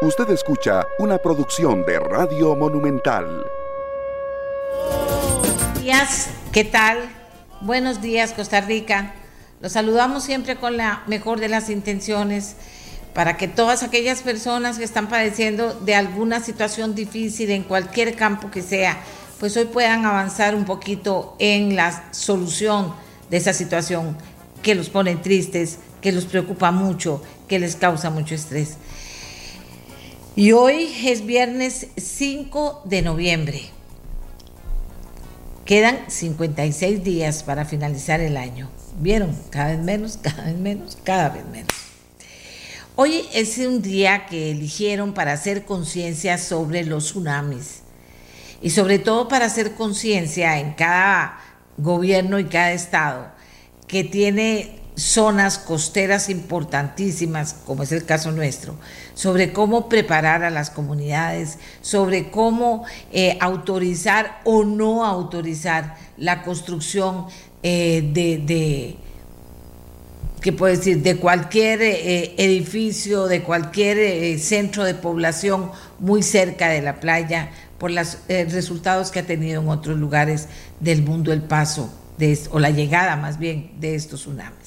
Usted escucha una producción de Radio Monumental. Buenos días, ¿qué tal? Buenos días, Costa Rica. Los saludamos siempre con la mejor de las intenciones para que todas aquellas personas que están padeciendo de alguna situación difícil en cualquier campo que sea, pues hoy puedan avanzar un poquito en la solución de esa situación que los pone tristes, que los preocupa mucho, que les causa mucho estrés. Y hoy es viernes 5 de noviembre. Quedan 56 días para finalizar el año. ¿Vieron? Cada vez menos, cada vez menos, cada vez menos. Hoy es un día que eligieron para hacer conciencia sobre los tsunamis y sobre todo para hacer conciencia en cada gobierno y cada estado que tiene zonas costeras importantísimas, como es el caso nuestro, sobre cómo preparar a las comunidades, sobre cómo eh, autorizar o no autorizar la construcción eh, de, ¿qué puedo decir?, de cualquier eh, edificio, de cualquier centro de población muy cerca de la playa, por los resultados que ha tenido en otros lugares del mundo el paso, de, o la llegada más bien de estos tsunamis.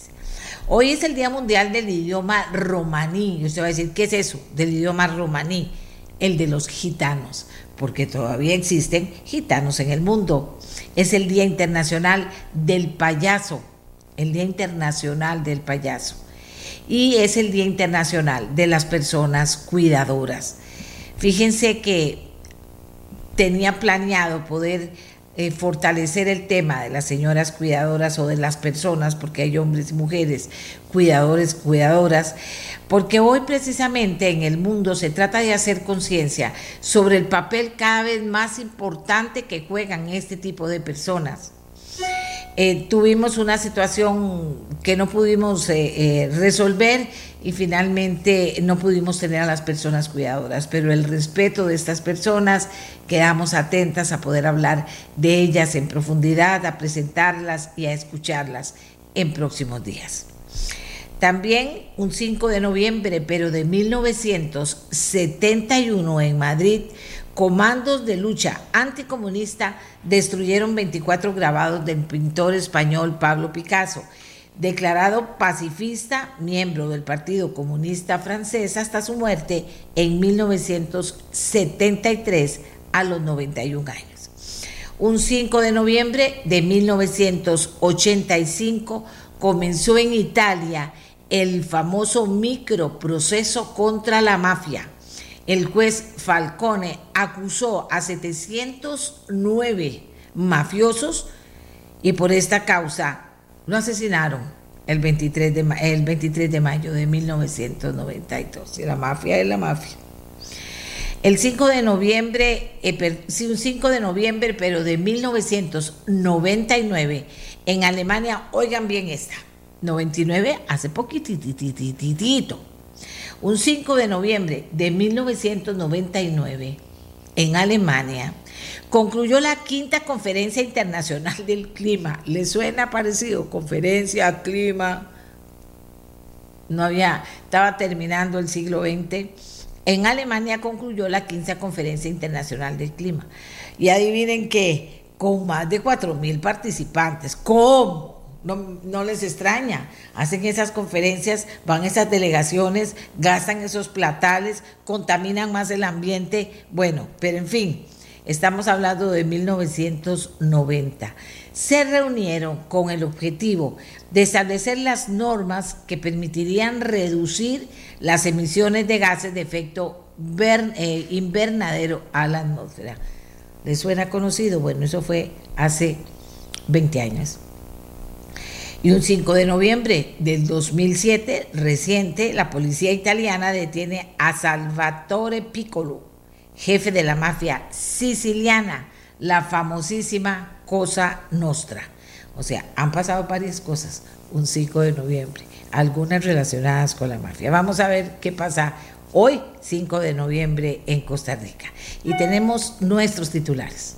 Hoy es el Día Mundial del Idioma Romaní. Y usted va a decir, ¿qué es eso del idioma romaní? El de los gitanos, porque todavía existen gitanos en el mundo. Es el Día Internacional del Payaso, el Día Internacional del Payaso. Y es el Día Internacional de las Personas Cuidadoras. Fíjense que tenía planeado poder eh, fortalecer el tema de las señoras cuidadoras o de las personas, porque hay hombres y mujeres cuidadores, cuidadoras, porque hoy precisamente en el mundo se trata de hacer conciencia sobre el papel cada vez más importante que juegan este tipo de personas eh, tuvimos una situación que no pudimos eh, eh, resolver y finalmente no pudimos tener a las personas cuidadoras, pero el respeto de estas personas, quedamos atentas a poder hablar de ellas en profundidad, a presentarlas y a escucharlas en próximos días. También un 5 de noviembre, pero de 1971 en Madrid, comandos de lucha anticomunista destruyeron 24 grabados del pintor español Pablo Picasso, declarado pacifista, miembro del Partido Comunista Francés hasta su muerte en 1973 a los 91 años. Un 5 de noviembre de 1985 comenzó en Italia el famoso microproceso contra la mafia el juez Falcone acusó a 709 mafiosos y por esta causa lo asesinaron el 23 de, el 23 de mayo de 1992. Y la mafia es la mafia. El 5 de noviembre, eh, sí, un 5 de noviembre, pero de 1999, en Alemania, oigan bien esta, 99, hace poquititititito un 5 de noviembre de 1999, en Alemania, concluyó la quinta conferencia internacional del clima. ¿Le suena parecido? Conferencia, clima. No había, estaba terminando el siglo XX. En Alemania concluyó la quinta conferencia internacional del clima. Y adivinen qué, con más de 4.000 participantes. ¿Cómo? No, les extraña. Hacen esas conferencias, van esas delegaciones, gastan esos platales, contaminan más el ambiente. Bueno, pero en fin, estamos hablando de 1990. Se reunieron con el objetivo de establecer las normas que permitirían reducir las emisiones de gases de efecto eh, invernadero a la atmósfera. ¿Les suena conocido? Bueno, eso fue hace 20 años. Y un 5 de noviembre del 2007, reciente, la policía italiana detiene a Salvatore Piccolo, jefe de la mafia siciliana, la famosísima Cosa Nostra. O sea, han pasado varias cosas un 5 de noviembre, algunas relacionadas con la mafia. Vamos a ver qué pasa hoy, 5 de noviembre, en Costa Rica. Y tenemos nuestros titulares.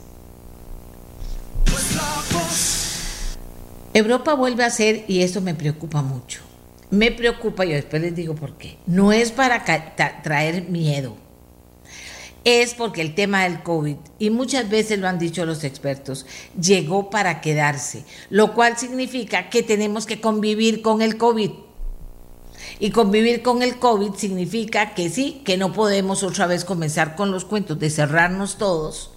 Europa vuelve a ser, y esto me preocupa mucho, me preocupa, y después les digo por qué, no es para traer miedo, es porque el tema del COVID, y muchas veces lo han dicho los expertos, llegó para quedarse, lo cual significa que tenemos que convivir con el COVID. Y convivir con el COVID significa que sí, que no podemos otra vez comenzar con los cuentos de cerrarnos todos.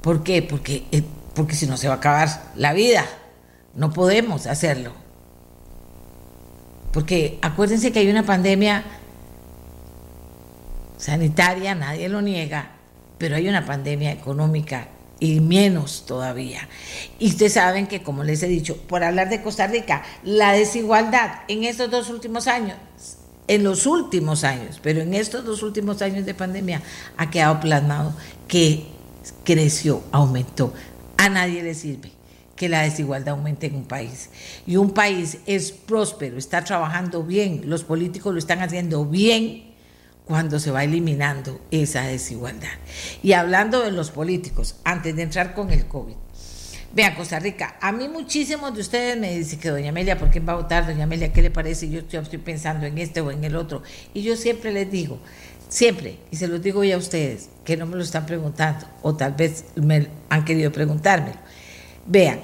¿Por qué? Porque, eh, porque si no se va a acabar la vida. No podemos hacerlo. Porque acuérdense que hay una pandemia sanitaria, nadie lo niega, pero hay una pandemia económica y menos todavía. Y ustedes saben que, como les he dicho, por hablar de Costa Rica, la desigualdad en estos dos últimos años, en los últimos años, pero en estos dos últimos años de pandemia, ha quedado plasmado que creció, aumentó. A nadie le sirve que la desigualdad aumente en un país. Y un país es próspero, está trabajando bien, los políticos lo están haciendo bien cuando se va eliminando esa desigualdad. Y hablando de los políticos, antes de entrar con el COVID, vean Costa Rica, a mí muchísimos de ustedes me dicen que doña Amelia, ¿por quién va a votar? Doña Amelia, ¿qué le parece? Yo estoy pensando en este o en el otro. Y yo siempre les digo, siempre, y se los digo ya a ustedes, que no me lo están preguntando, o tal vez me han querido preguntármelo. Vean,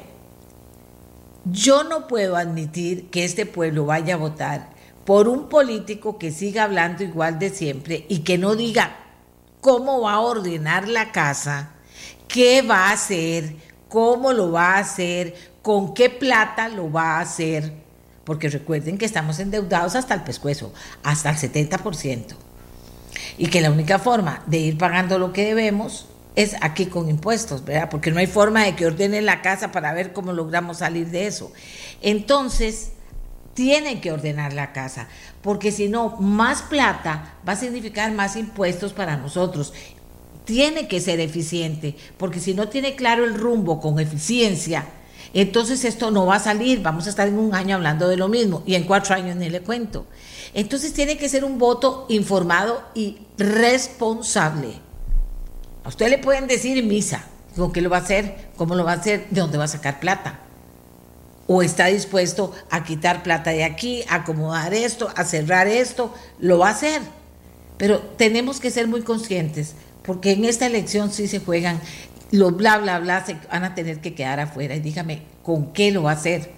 yo no puedo admitir que este pueblo vaya a votar por un político que siga hablando igual de siempre y que no diga cómo va a ordenar la casa, qué va a hacer, cómo lo va a hacer, con qué plata lo va a hacer. Porque recuerden que estamos endeudados hasta el pescuezo, hasta el 70%. Y que la única forma de ir pagando lo que debemos es aquí con impuestos, ¿verdad? Porque no hay forma de que ordenen la casa para ver cómo logramos salir de eso. Entonces, tienen que ordenar la casa, porque si no, más plata va a significar más impuestos para nosotros. Tiene que ser eficiente, porque si no tiene claro el rumbo con eficiencia, entonces esto no va a salir, vamos a estar en un año hablando de lo mismo y en cuatro años ni le cuento. Entonces tiene que ser un voto informado y responsable. A usted le pueden decir misa, ¿con qué lo va a hacer? ¿Cómo lo va a hacer? ¿De dónde va a sacar plata? o está dispuesto a quitar plata de aquí, a acomodar esto, a cerrar esto, lo va a hacer. Pero tenemos que ser muy conscientes, porque en esta elección sí se juegan, los bla, bla, bla, se van a tener que quedar afuera. Y dígame, ¿con qué lo va a hacer?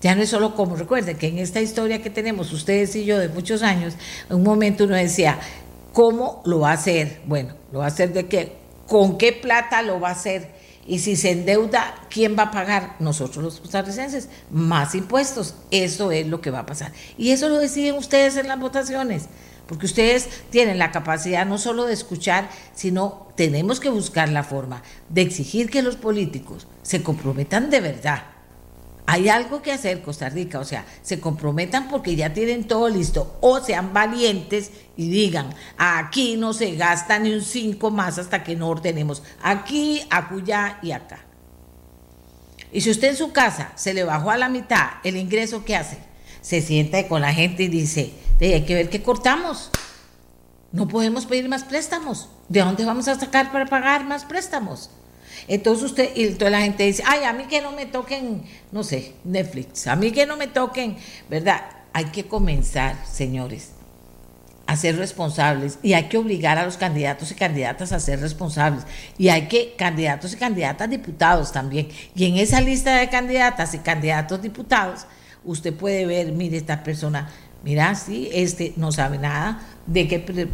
Ya no es solo como, recuerden que en esta historia que tenemos ustedes y yo de muchos años, en un momento uno decía, ¿cómo lo va a hacer? Bueno, ¿lo va a hacer de qué? ¿Con qué plata lo va a hacer? Y si se endeuda, ¿quién va a pagar? Nosotros los costarricenses, más impuestos. Eso es lo que va a pasar. Y eso lo deciden ustedes en las votaciones, porque ustedes tienen la capacidad no solo de escuchar, sino tenemos que buscar la forma de exigir que los políticos se comprometan de verdad hay algo que hacer Costa Rica, o sea, se comprometan porque ya tienen todo listo, o sean valientes y digan, aquí no se gasta ni un 5 más hasta que no ordenemos aquí, acullá y acá. Y si usted en su casa se le bajó a la mitad el ingreso que hace, se sienta con la gente y dice, hay que ver qué cortamos. No podemos pedir más préstamos. ¿De dónde vamos a sacar para pagar más préstamos? Entonces usted, y toda la gente dice, ay, a mí que no me toquen, no sé, Netflix, a mí que no me toquen, ¿verdad? Hay que comenzar, señores, a ser responsables y hay que obligar a los candidatos y candidatas a ser responsables. Y hay que, candidatos y candidatas diputados también. Y en esa lista de candidatas y candidatos diputados, usted puede ver, mire, esta persona, mira, sí, este no sabe nada de qué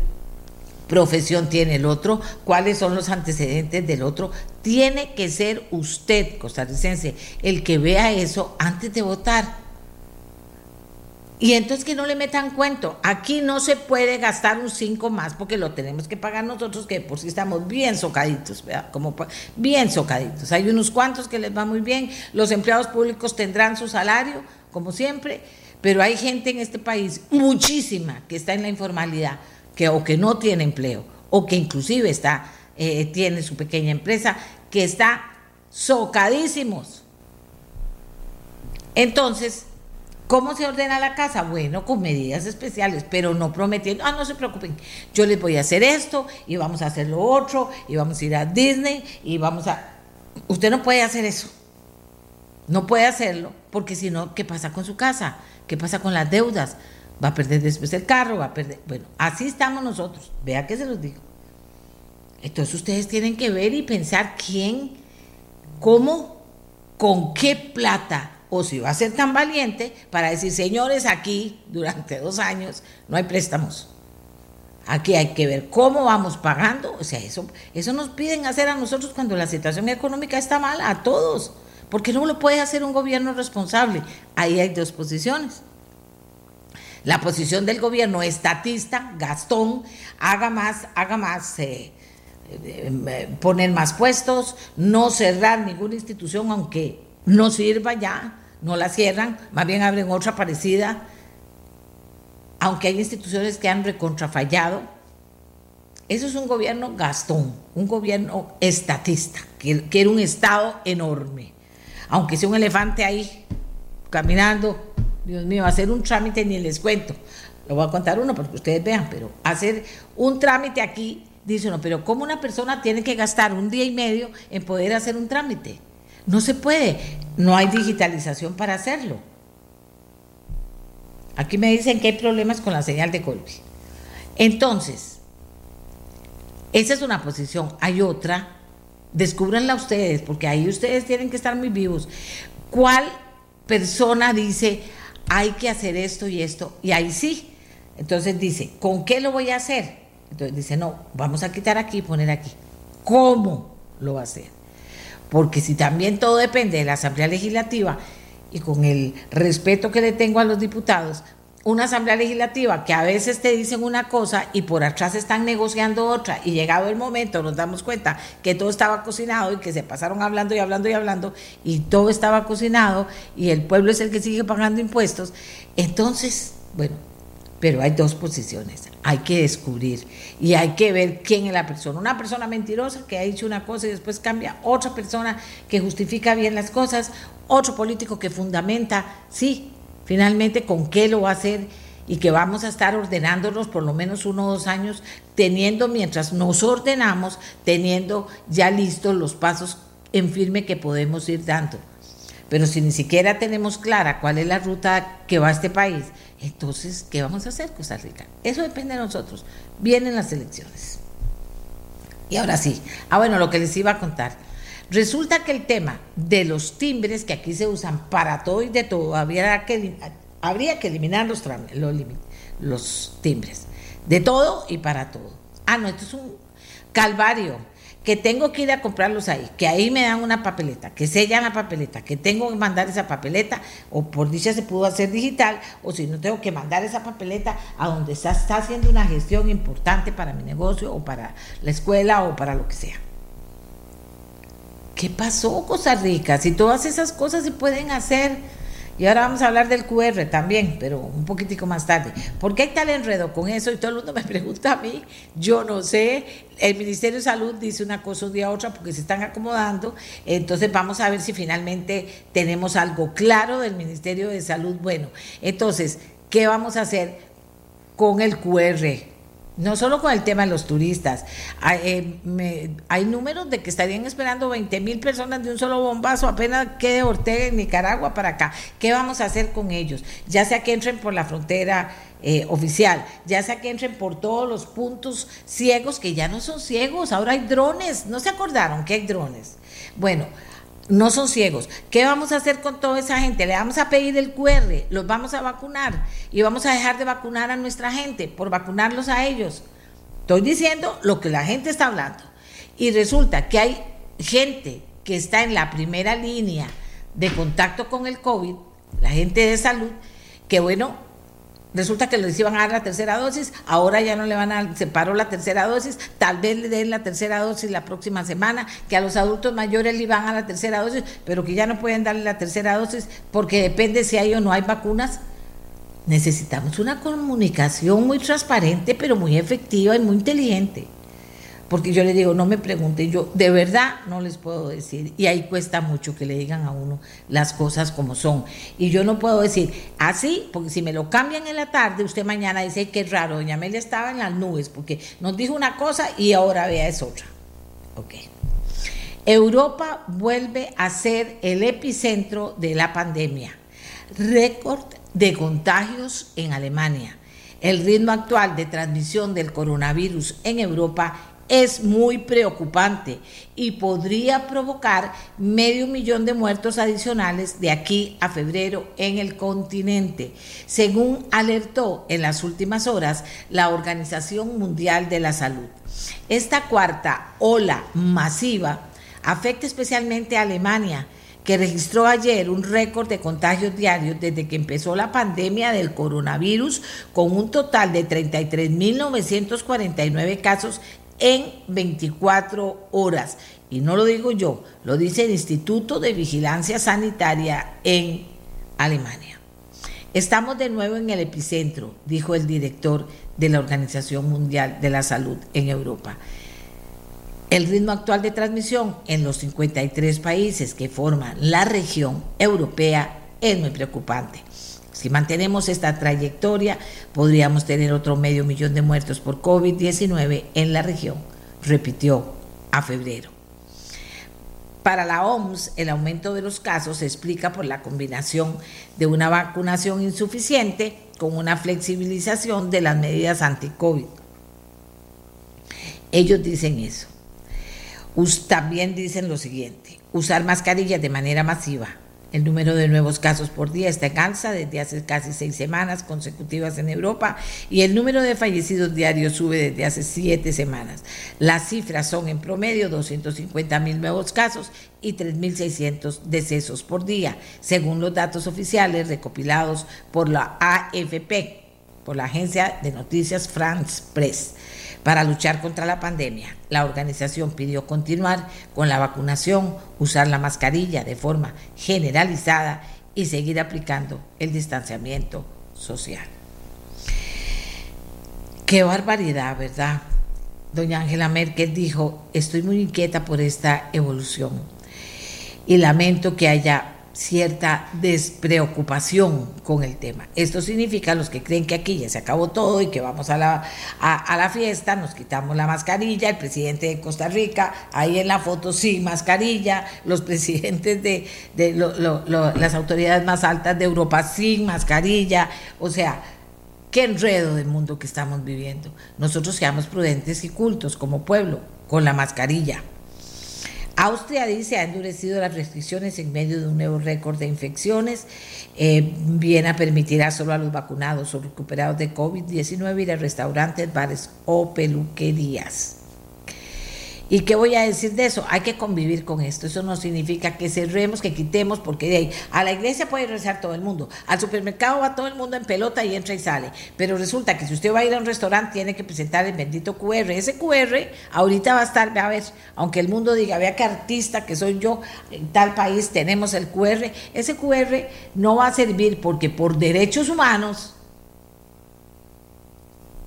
profesión tiene el otro, cuáles son los antecedentes del otro. Tiene que ser usted, costarricense, el que vea eso antes de votar. Y entonces que no le metan cuento, aquí no se puede gastar un 5 más porque lo tenemos que pagar nosotros que por si estamos bien socaditos, ¿verdad? Como bien socaditos. Hay unos cuantos que les va muy bien, los empleados públicos tendrán su salario, como siempre, pero hay gente en este país, muchísima, que está en la informalidad que o que no tiene empleo o que inclusive está eh, tiene su pequeña empresa que está socadísimos. Entonces, ¿cómo se ordena la casa? Bueno, con medidas especiales, pero no prometiendo, ah, no se preocupen, yo les voy a hacer esto y vamos a hacer lo otro y vamos a ir a Disney y vamos a... Usted no puede hacer eso. No puede hacerlo, porque si no, ¿qué pasa con su casa? ¿Qué pasa con las deudas? va a perder después el carro, va a perder... Bueno, así estamos nosotros, vea que se los digo. Entonces ustedes tienen que ver y pensar quién, cómo, con qué plata, o si va a ser tan valiente para decir, señores, aquí durante dos años no hay préstamos. Aquí hay que ver cómo vamos pagando. O sea, eso, eso nos piden hacer a nosotros cuando la situación económica está mala, a todos. Porque no lo puede hacer un gobierno responsable. Ahí hay dos posiciones. La posición del gobierno estatista, Gastón, haga más, haga más, eh, eh, poner más puestos, no cerrar ninguna institución, aunque no sirva ya, no la cierran, más bien abren otra parecida, aunque hay instituciones que han recontrafallado. Eso es un gobierno Gastón, un gobierno estatista, que, era un Estado enorme. Aunque sea un elefante ahí caminando, Dios mío, hacer un trámite ni les cuento. Lo voy a contar uno para que ustedes vean, pero hacer un trámite aquí, dice uno, pero ¿cómo una persona tiene que gastar un día y medio en poder hacer un trámite? No se puede, no hay digitalización para hacerlo. Aquí me dicen que hay problemas con la señal de Colby. Entonces, esa es una posición. Hay otra, descúbranla ustedes, porque ahí ustedes tienen que estar muy vivos. ¿Cuál persona dice, hay que hacer esto y esto, y ahí sí. Entonces dice, ¿con qué lo voy a hacer? Entonces dice, no, vamos a quitar aquí y poner aquí. ¿Cómo lo va a hacer? Porque si también todo depende de la Asamblea Legislativa y con el respeto que le tengo a los diputados, una asamblea legislativa que a veces te dicen una cosa y por atrás están negociando otra y llegado el momento nos damos cuenta que todo estaba cocinado y que se pasaron hablando y hablando y hablando y todo estaba cocinado y el pueblo es el que sigue pagando impuestos. Entonces, bueno, pero hay dos posiciones, hay que descubrir y hay que ver quién es la persona. Una persona mentirosa que ha dicho una cosa y después cambia, otra persona que justifica bien las cosas, otro político que fundamenta, sí, finalmente con qué lo va a hacer y que vamos a estar ordenándonos por lo menos uno o dos años, teniendo, mientras nos ordenamos, teniendo ya listos los pasos en firme que podemos ir dando. Pero si ni siquiera tenemos clara cuál es la ruta que va a este país, entonces, ¿qué vamos a hacer, Costa Rica? Eso depende de nosotros. Vienen las elecciones. Y ahora sí. Ah, bueno, lo que les iba a contar. Resulta que el tema de los timbres que aquí se usan para todo y de todo, habría que, habría que eliminar los, los, los timbres. De todo y para todo. Ah, no, esto es un calvario que tengo que ir a comprarlos ahí, que ahí me dan una papeleta, que sellan la papeleta, que tengo que mandar esa papeleta, o por dicha se pudo hacer digital, o si no tengo que mandar esa papeleta a donde está, está haciendo una gestión importante para mi negocio, o para la escuela, o para lo que sea. ¿Qué pasó, Costa Rica? Si todas esas cosas se pueden hacer. Y ahora vamos a hablar del QR también, pero un poquitico más tarde. ¿Por qué hay tal enredo con eso? Y todo el mundo me pregunta a mí. Yo no sé. El Ministerio de Salud dice una cosa un día a otra porque se están acomodando. Entonces vamos a ver si finalmente tenemos algo claro del Ministerio de Salud. Bueno, entonces, ¿qué vamos a hacer con el QR? No solo con el tema de los turistas. Hay, eh, hay números de que estarían esperando 20 mil personas de un solo bombazo, apenas quede Ortega en Nicaragua para acá. ¿Qué vamos a hacer con ellos? Ya sea que entren por la frontera eh, oficial, ya sea que entren por todos los puntos ciegos, que ya no son ciegos, ahora hay drones. ¿No se acordaron que hay drones? Bueno, no son ciegos. ¿Qué vamos a hacer con toda esa gente? Le vamos a pedir el QR, los vamos a vacunar y vamos a dejar de vacunar a nuestra gente por vacunarlos a ellos. Estoy diciendo lo que la gente está hablando. Y resulta que hay gente que está en la primera línea de contacto con el COVID, la gente de salud, que bueno, Resulta que les iban a dar la tercera dosis, ahora ya no le van a, se paró la tercera dosis, tal vez le den la tercera dosis la próxima semana, que a los adultos mayores le iban a la tercera dosis, pero que ya no pueden darle la tercera dosis porque depende si hay o no hay vacunas. Necesitamos una comunicación muy transparente, pero muy efectiva y muy inteligente porque yo le digo, no me pregunten, yo de verdad no les puedo decir, y ahí cuesta mucho que le digan a uno las cosas como son. Y yo no puedo decir así, porque si me lo cambian en la tarde, usted mañana dice, qué raro, doña Amelia estaba en las nubes, porque nos dijo una cosa y ahora vea es otra. Ok. Europa vuelve a ser el epicentro de la pandemia. Récord de contagios en Alemania. El ritmo actual de transmisión del coronavirus en Europa es muy preocupante y podría provocar medio millón de muertos adicionales de aquí a febrero en el continente, según alertó en las últimas horas la Organización Mundial de la Salud. Esta cuarta ola masiva afecta especialmente a Alemania, que registró ayer un récord de contagios diarios desde que empezó la pandemia del coronavirus, con un total de 33.949 casos en 24 horas. Y no lo digo yo, lo dice el Instituto de Vigilancia Sanitaria en Alemania. Estamos de nuevo en el epicentro, dijo el director de la Organización Mundial de la Salud en Europa. El ritmo actual de transmisión en los 53 países que forman la región europea es muy preocupante. Si mantenemos esta trayectoria, podríamos tener otro medio millón de muertos por COVID-19 en la región, repitió a febrero. Para la OMS, el aumento de los casos se explica por la combinación de una vacunación insuficiente con una flexibilización de las medidas anti-COVID. Ellos dicen eso. También dicen lo siguiente, usar mascarillas de manera masiva, el número de nuevos casos por día está en alza desde hace casi seis semanas consecutivas en Europa y el número de fallecidos diarios sube desde hace siete semanas. Las cifras son en promedio 250 mil nuevos casos y 3.600 decesos por día, según los datos oficiales recopilados por la AFP, por la agencia de noticias France Press. Para luchar contra la pandemia, la organización pidió continuar con la vacunación, usar la mascarilla de forma generalizada y seguir aplicando el distanciamiento social. Qué barbaridad, ¿verdad? Doña Angela Merkel dijo, estoy muy inquieta por esta evolución y lamento que haya cierta despreocupación con el tema. Esto significa los que creen que aquí ya se acabó todo y que vamos a la, a, la fiesta, nos quitamos la mascarilla, el presidente de Costa Rica, ahí en la foto sí, mascarilla, los presidentes de, de las autoridades más altas de Europa sin mascarilla, o sea, qué enredo del mundo que estamos viviendo. Nosotros seamos prudentes y cultos como pueblo con la mascarilla. Austria dice ha endurecido las restricciones en medio de un nuevo récord de infecciones. Eh, Viena permitirá solo a los vacunados o recuperados de COVID-19 ir a restaurantes, bares o peluquerías. ¿Y qué voy a decir de eso? Hay que convivir con esto. Eso no significa que cerremos, que quitemos, porque de ahí a la iglesia puede rezar todo el mundo. Al supermercado va todo el mundo en pelota y entra y sale. Pero resulta que si usted va a ir a un restaurante, tiene que presentar el bendito QR. Ese QR ahorita va a estar, a ver, aunque el mundo diga, vea qué artista que soy yo, en tal país tenemos el QR. Ese QR no va a servir porque por derechos humanos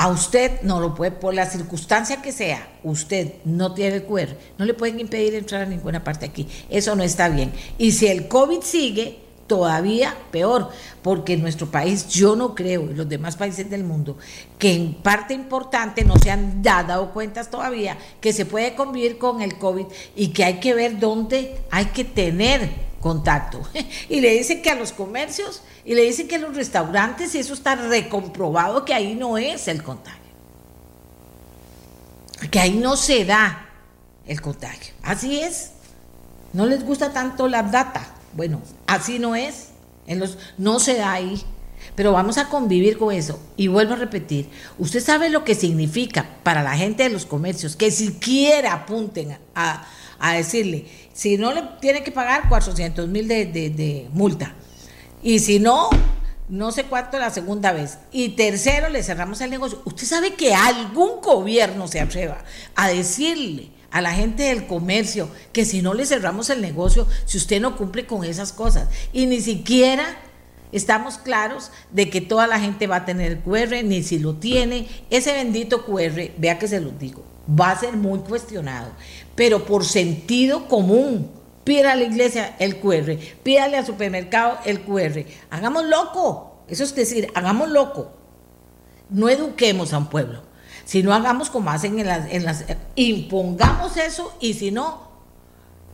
a usted no lo puede, por la circunstancia que sea, usted no tiene QR, no le pueden impedir entrar a ninguna parte aquí. Eso no está bien. Y si el COVID sigue, todavía peor, porque en nuestro país yo no creo, en los demás países del mundo, que en parte importante no se han dado cuentas todavía que se puede convivir con el COVID y que hay que ver dónde hay que tener contacto. Y le dicen que a los comercios, y le dicen que a los restaurantes, y eso está recomprobado que ahí no es el contagio. Que ahí no se da el contagio. Así es. No les gusta tanto la data. Bueno, así no es. En los, no se da ahí. Pero vamos a convivir con eso. Y vuelvo a repetir, usted sabe lo que significa para la gente de los comercios que siquiera apunten a, a decirle, si no le tiene que pagar 400 mil de, multa. Y si no, no sé cuánto la segunda vez. Y tercero, le cerramos el negocio. Usted sabe que algún gobierno se atreva a decirle a la gente del comercio que si no le cerramos el negocio, si usted no cumple con esas cosas. Y ni siquiera estamos claros de que toda la gente va a tener el QR, ni si lo tiene. Ese bendito QR, vea que se lo digo, va a ser muy cuestionado pero por sentido común. Pídale a la iglesia el QR, pídale al supermercado el QR. Hagamos loco, eso es decir, hagamos loco. No eduquemos a un pueblo, sino hagamos como hacen en las, en las impongamos eso y si no,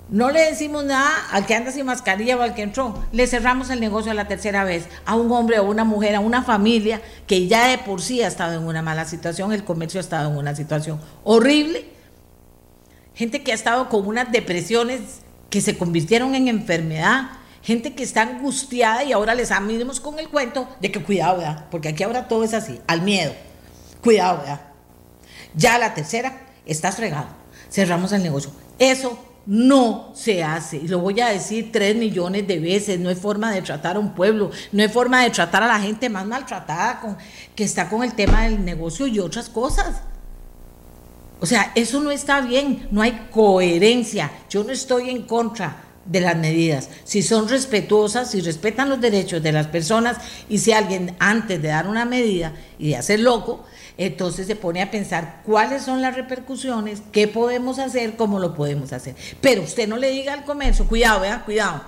No le decimos nada al que anda sin mascarilla o al que entró. Le cerramos el negocio a la tercera vez a un hombre o una mujer, a una familia que ya de por sí ha estado en una mala situación, el comercio ha estado en una situación horrible. Gente que ha estado con unas depresiones que se convirtieron en enfermedad. Gente que está angustiada y ahora les amigos con el cuento de que cuidado, ¿verdad? Porque aquí ahora todo es así, al miedo. Cuidado, ¿verdad? Ya la tercera, estás fregado. Cerramos el negocio. Eso no se hace. Y lo voy a decir tres millones de veces. No es forma de tratar a un pueblo, no es forma de tratar a la gente más maltratada con, que está con el tema del negocio y otras cosas. O sea, eso no está bien, no hay coherencia. Yo no estoy en contra de las medidas. Si son respetuosas, si respetan los derechos de las personas y si alguien antes de dar una medida y de hacer loco, entonces se pone a pensar cuáles son las repercusiones, qué podemos hacer, cómo lo podemos hacer. Pero usted no le diga al comercio, cuidado, vea, cuidado,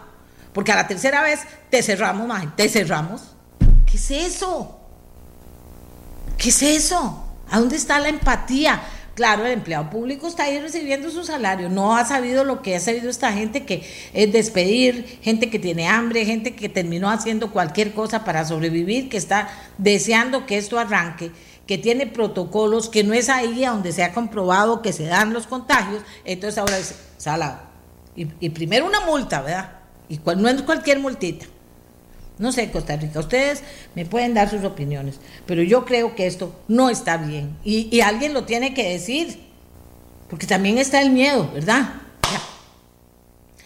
porque a la tercera vez te cerramos, más, te cerramos. ¿Qué es eso? ¿Qué es eso? ¿A dónde está la empatía? Claro, el empleado público está ahí recibiendo su salario, no ha sabido lo que ha sabido esta gente que es despedir, gente que tiene hambre, gente que terminó haciendo cualquier cosa para sobrevivir, que está deseando que esto arranque que tiene protocolos, que no es ahí donde se ha comprobado que se dan los contagios, entonces ahora es salado. Y, primero una multa, ¿verdad? Y no es cualquier multita. No sé, Costa Rica, ustedes me pueden dar sus opiniones, pero yo creo que esto no está bien. Y, alguien lo tiene que decir, porque también está el miedo, ¿verdad?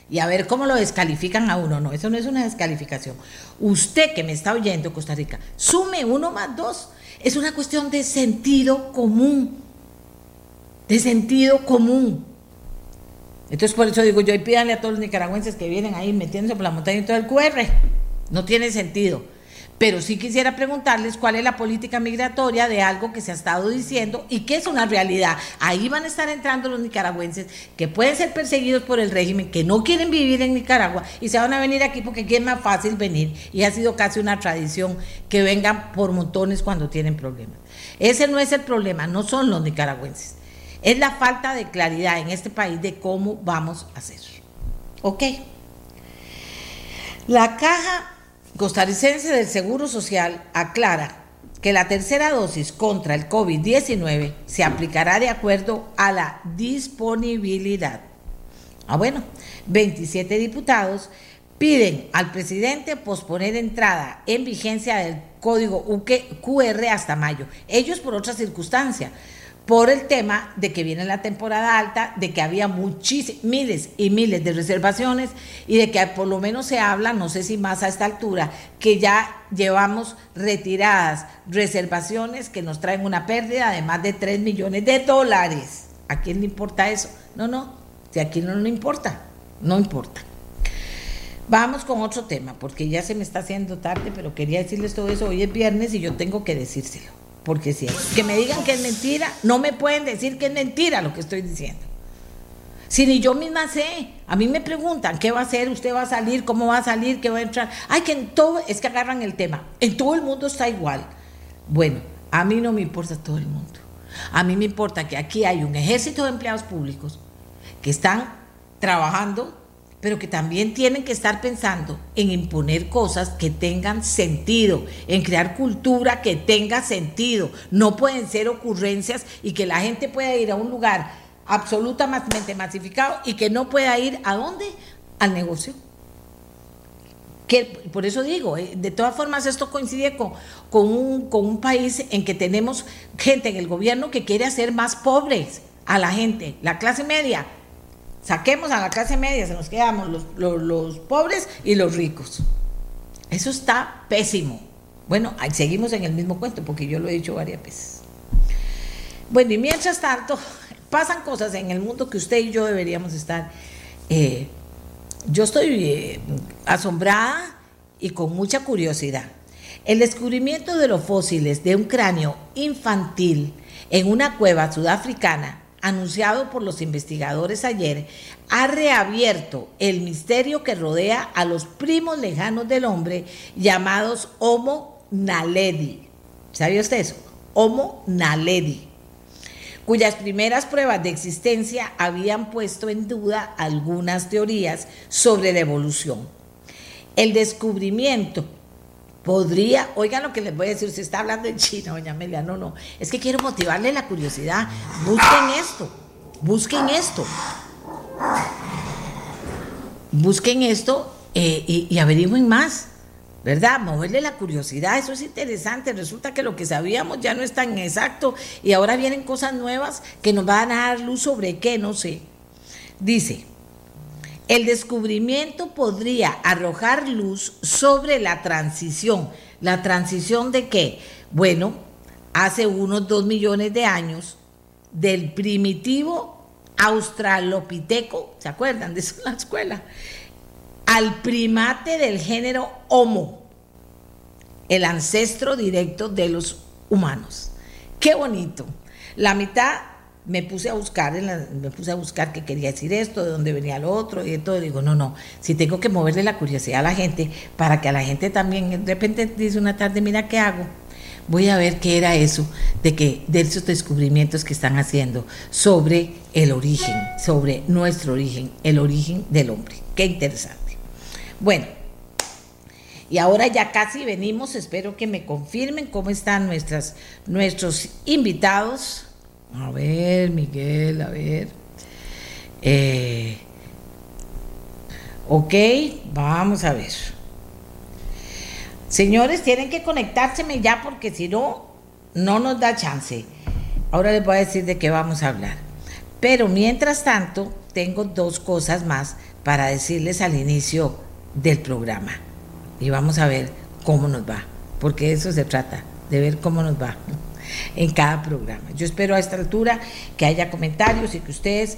y a ver cómo lo descalifican a uno. No, eso no es una descalificación. Usted que me está oyendo, Costa Rica, sume uno más dos es una cuestión de sentido común, de sentido común. Entonces por eso digo yo, y pídanle a todos los nicaragüenses que vienen ahí metiéndose por la montaña y todo el QR. No tiene sentido. Pero sí quisiera preguntarles cuál es la política migratoria de algo que se ha estado diciendo y que es una realidad. Ahí van a estar entrando los nicaragüenses que pueden ser perseguidos por el régimen, que no quieren vivir en Nicaragua y se van a venir aquí porque es más fácil venir. Y ha sido casi una tradición que vengan por montones cuando tienen problemas. Ese no es el problema, no son los nicaragüenses. Es la falta de claridad en este país de cómo vamos a hacer. ¿Ok? La caja costarricense del Seguro Social aclara que la tercera dosis contra el COVID-19 se aplicará de acuerdo a la disponibilidad. Ah, bueno, 27 diputados piden al presidente posponer entrada en vigencia del código QR hasta mayo. Ellos por otra circunstancia por el tema de que viene la temporada alta, de que había muchísimos, miles y miles de reservaciones y de que por lo menos se habla, no sé si más a esta altura, que ya llevamos retiradas reservaciones que nos traen una pérdida de más de 3 millones de dólares. ¿A quién le importa eso? No, no, si aquí no le importa, no importa. Vamos con otro tema, porque ya se me está haciendo tarde, pero quería decirles todo eso. Hoy es viernes y yo tengo que decírselo. Porque si que me digan que es mentira, no me pueden decir que es mentira lo que estoy diciendo. Si ni yo misma sé, a mí me preguntan qué va a hacer, usted va a salir, cómo va a salir, qué va a entrar. Ay, que en todo, es que agarran el tema. En todo el mundo está igual. Bueno, a mí no me importa todo el mundo. A mí me importa que aquí hay un ejército de empleados públicos que están trabajando pero que también tienen que estar pensando en imponer cosas que tengan sentido, en crear cultura que tenga sentido. No pueden ser ocurrencias y que la gente pueda ir a un lugar absolutamente masificado y que no pueda ir a dónde? Al negocio. Que, por eso digo, eh, de todas formas esto coincide con, con, un, con un país en que tenemos gente en el gobierno que quiere hacer más pobres a la gente, la clase media Saquemos a la clase media, se nos quedamos los, pobres y los ricos. Eso está pésimo. Bueno, seguimos en el mismo cuento, porque yo lo he dicho varias veces. Bueno, y mientras tanto, pasan cosas en el mundo que usted y yo deberíamos estar. Eh, yo estoy eh, asombrada y con mucha curiosidad. El descubrimiento de los fósiles de un cráneo infantil en una cueva sudafricana anunciado por los investigadores ayer, ha reabierto el misterio que rodea a los primos lejanos del hombre llamados Homo naledi. ¿Sabía usted eso? Homo naledi. cuyas primeras pruebas de existencia habían puesto en duda algunas teorías sobre la evolución. El descubrimiento podría, oigan lo que les voy a decir, se está hablando en China, doña Amelia, no, no, es que quiero motivarle la curiosidad, busquen esto, busquen esto, busquen esto eh, y, y averigüen más. ¿verdad? Moverle la curiosidad, eso es interesante. Resulta que lo que sabíamos ya no es tan exacto y ahora vienen cosas nuevas que nos van a dar luz sobre qué, no sé. Dice, el descubrimiento podría arrojar luz sobre la transición. ¿La transición de qué? Bueno, hace unos dos millones de años, del primitivo australopiteco, ¿se acuerdan de eso en la escuela? Al primate del género Homo, el ancestro directo de los humanos. Qué bonito. La mitad me puse a buscar, me puse a buscar qué quería decir esto, de dónde venía lo otro y todo. Digo, no, no, si tengo que moverle la curiosidad a la gente para que a la gente también de repente dice una tarde, mira qué hago. Voy a ver qué era eso de que de esos descubrimientos que están haciendo sobre el origen, sobre nuestro origen, el origen del hombre. Qué interesante. Bueno, y ahora ya casi venimos, espero que me confirmen cómo están nuestras, nuestros invitados. A ver, Miguel, a ver. Eh, ok, vamos a ver. Señores, tienen que conectárseme ya porque si no, no nos da chance. Ahora les voy a decir de qué vamos a hablar. Pero mientras tanto, tengo dos cosas más para decirles al inicio del programa. Y vamos a ver cómo nos va, porque eso se trata, de ver cómo nos va en cada programa. Yo espero a esta altura que haya comentarios y que ustedes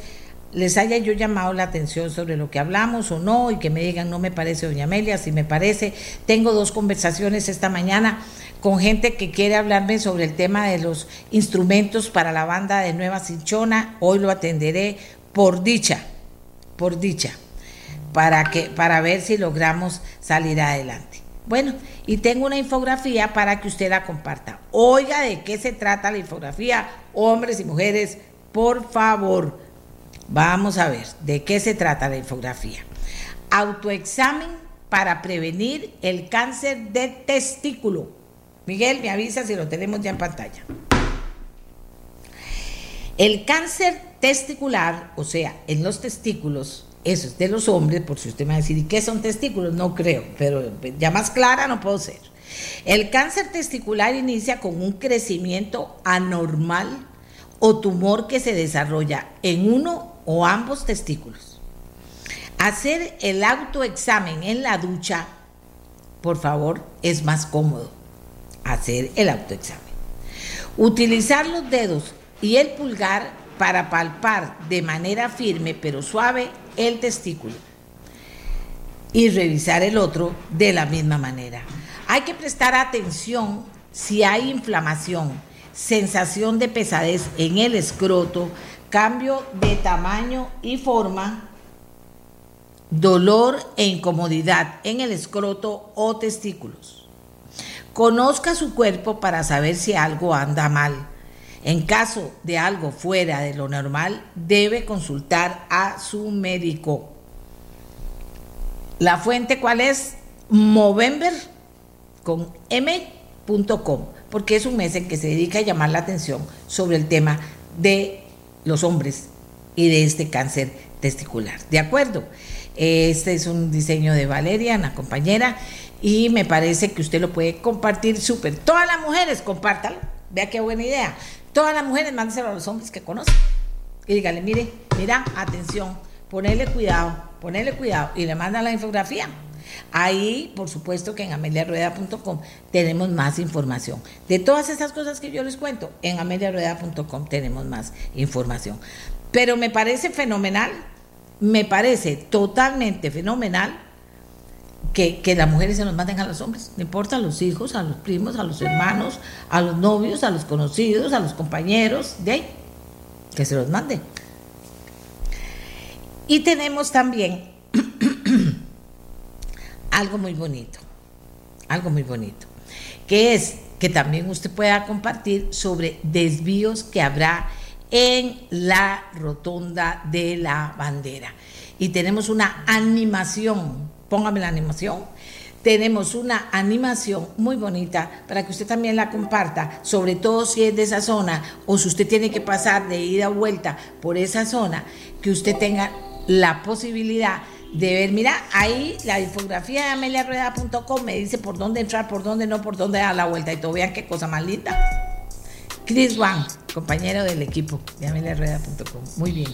les haya yo llamado la atención sobre lo que hablamos o no y que me digan no me parece doña Amelia, si me parece. Tengo dos conversaciones esta mañana con gente que quiere hablarme sobre el tema de los instrumentos para la banda de Nueva Cinchona. Hoy lo atenderé por dicha, por dicha, para, que, para ver si logramos salir adelante. Bueno, y tengo una infografía para que usted la comparta. Oiga de qué se trata la infografía, hombres y mujeres, por favor. Vamos a ver de qué se trata la infografía. Autoexamen para prevenir el cáncer de testículo. Miguel, me avisa si lo tenemos ya en pantalla. El cáncer testicular, o sea, en los testículos, eso es de los hombres, por si usted me va a decir, ¿y qué son testículos? No creo, pero ya más clara no puedo ser. El cáncer testicular inicia con un crecimiento anormal o tumor que se desarrolla en uno o ambos testículos. Hacer el autoexamen en la ducha, por favor, es más cómodo. Hacer el autoexamen. Utilizar los dedos y el pulgar para palpar de manera firme pero suave el testículo y revisar el otro de la misma manera. Hay que prestar atención si hay inflamación, sensación de pesadez en el escroto, cambio de tamaño y forma, dolor e incomodidad en el escroto o testículos. Conozca su cuerpo para saber si algo anda mal. En caso de algo fuera de lo normal, debe consultar a su médico. La fuente cuál es? Movember con m.com, porque es un mes en que se dedica a llamar la atención sobre el tema de los hombres y de este cáncer testicular. ¿De acuerdo? Este es un diseño de Valeria, una compañera, y me parece que usted lo puede compartir súper. Todas las mujeres, compártalo. Vea qué buena idea. Todas las mujeres, mándeselo a los hombres que conocen. Y dígale, mire, mira, atención, ponerle cuidado, ponerle cuidado. Y le mandan la infografía. Ahí, por supuesto que en ameliarueda.com tenemos más información. De todas estas cosas que yo les cuento, en ameliarueda.com tenemos más información. Pero me parece fenomenal, me parece totalmente fenomenal que, las mujeres se nos maten a los hombres, no importa a los hijos, a los primos, a los hermanos, a los novios, a los conocidos, a los compañeros, de que se los manden. Y tenemos también algo muy bonito, algo muy bonito, que es que también usted pueda compartir sobre desvíos que habrá en la rotonda de la bandera. Y tenemos una animación, póngame la animación, tenemos una animación muy bonita para que usted también la comparta, sobre todo si es de esa zona o si usted tiene que pasar de ida o vuelta por esa zona, que usted tenga la posibilidad de ver, mira, ahí la infografía de ameliarueda.com me dice por dónde entrar, por dónde no, por dónde dar la vuelta y todo, vean qué cosa más linda. Chris Wang, compañero del equipo de ameliarueda.com. Muy bien,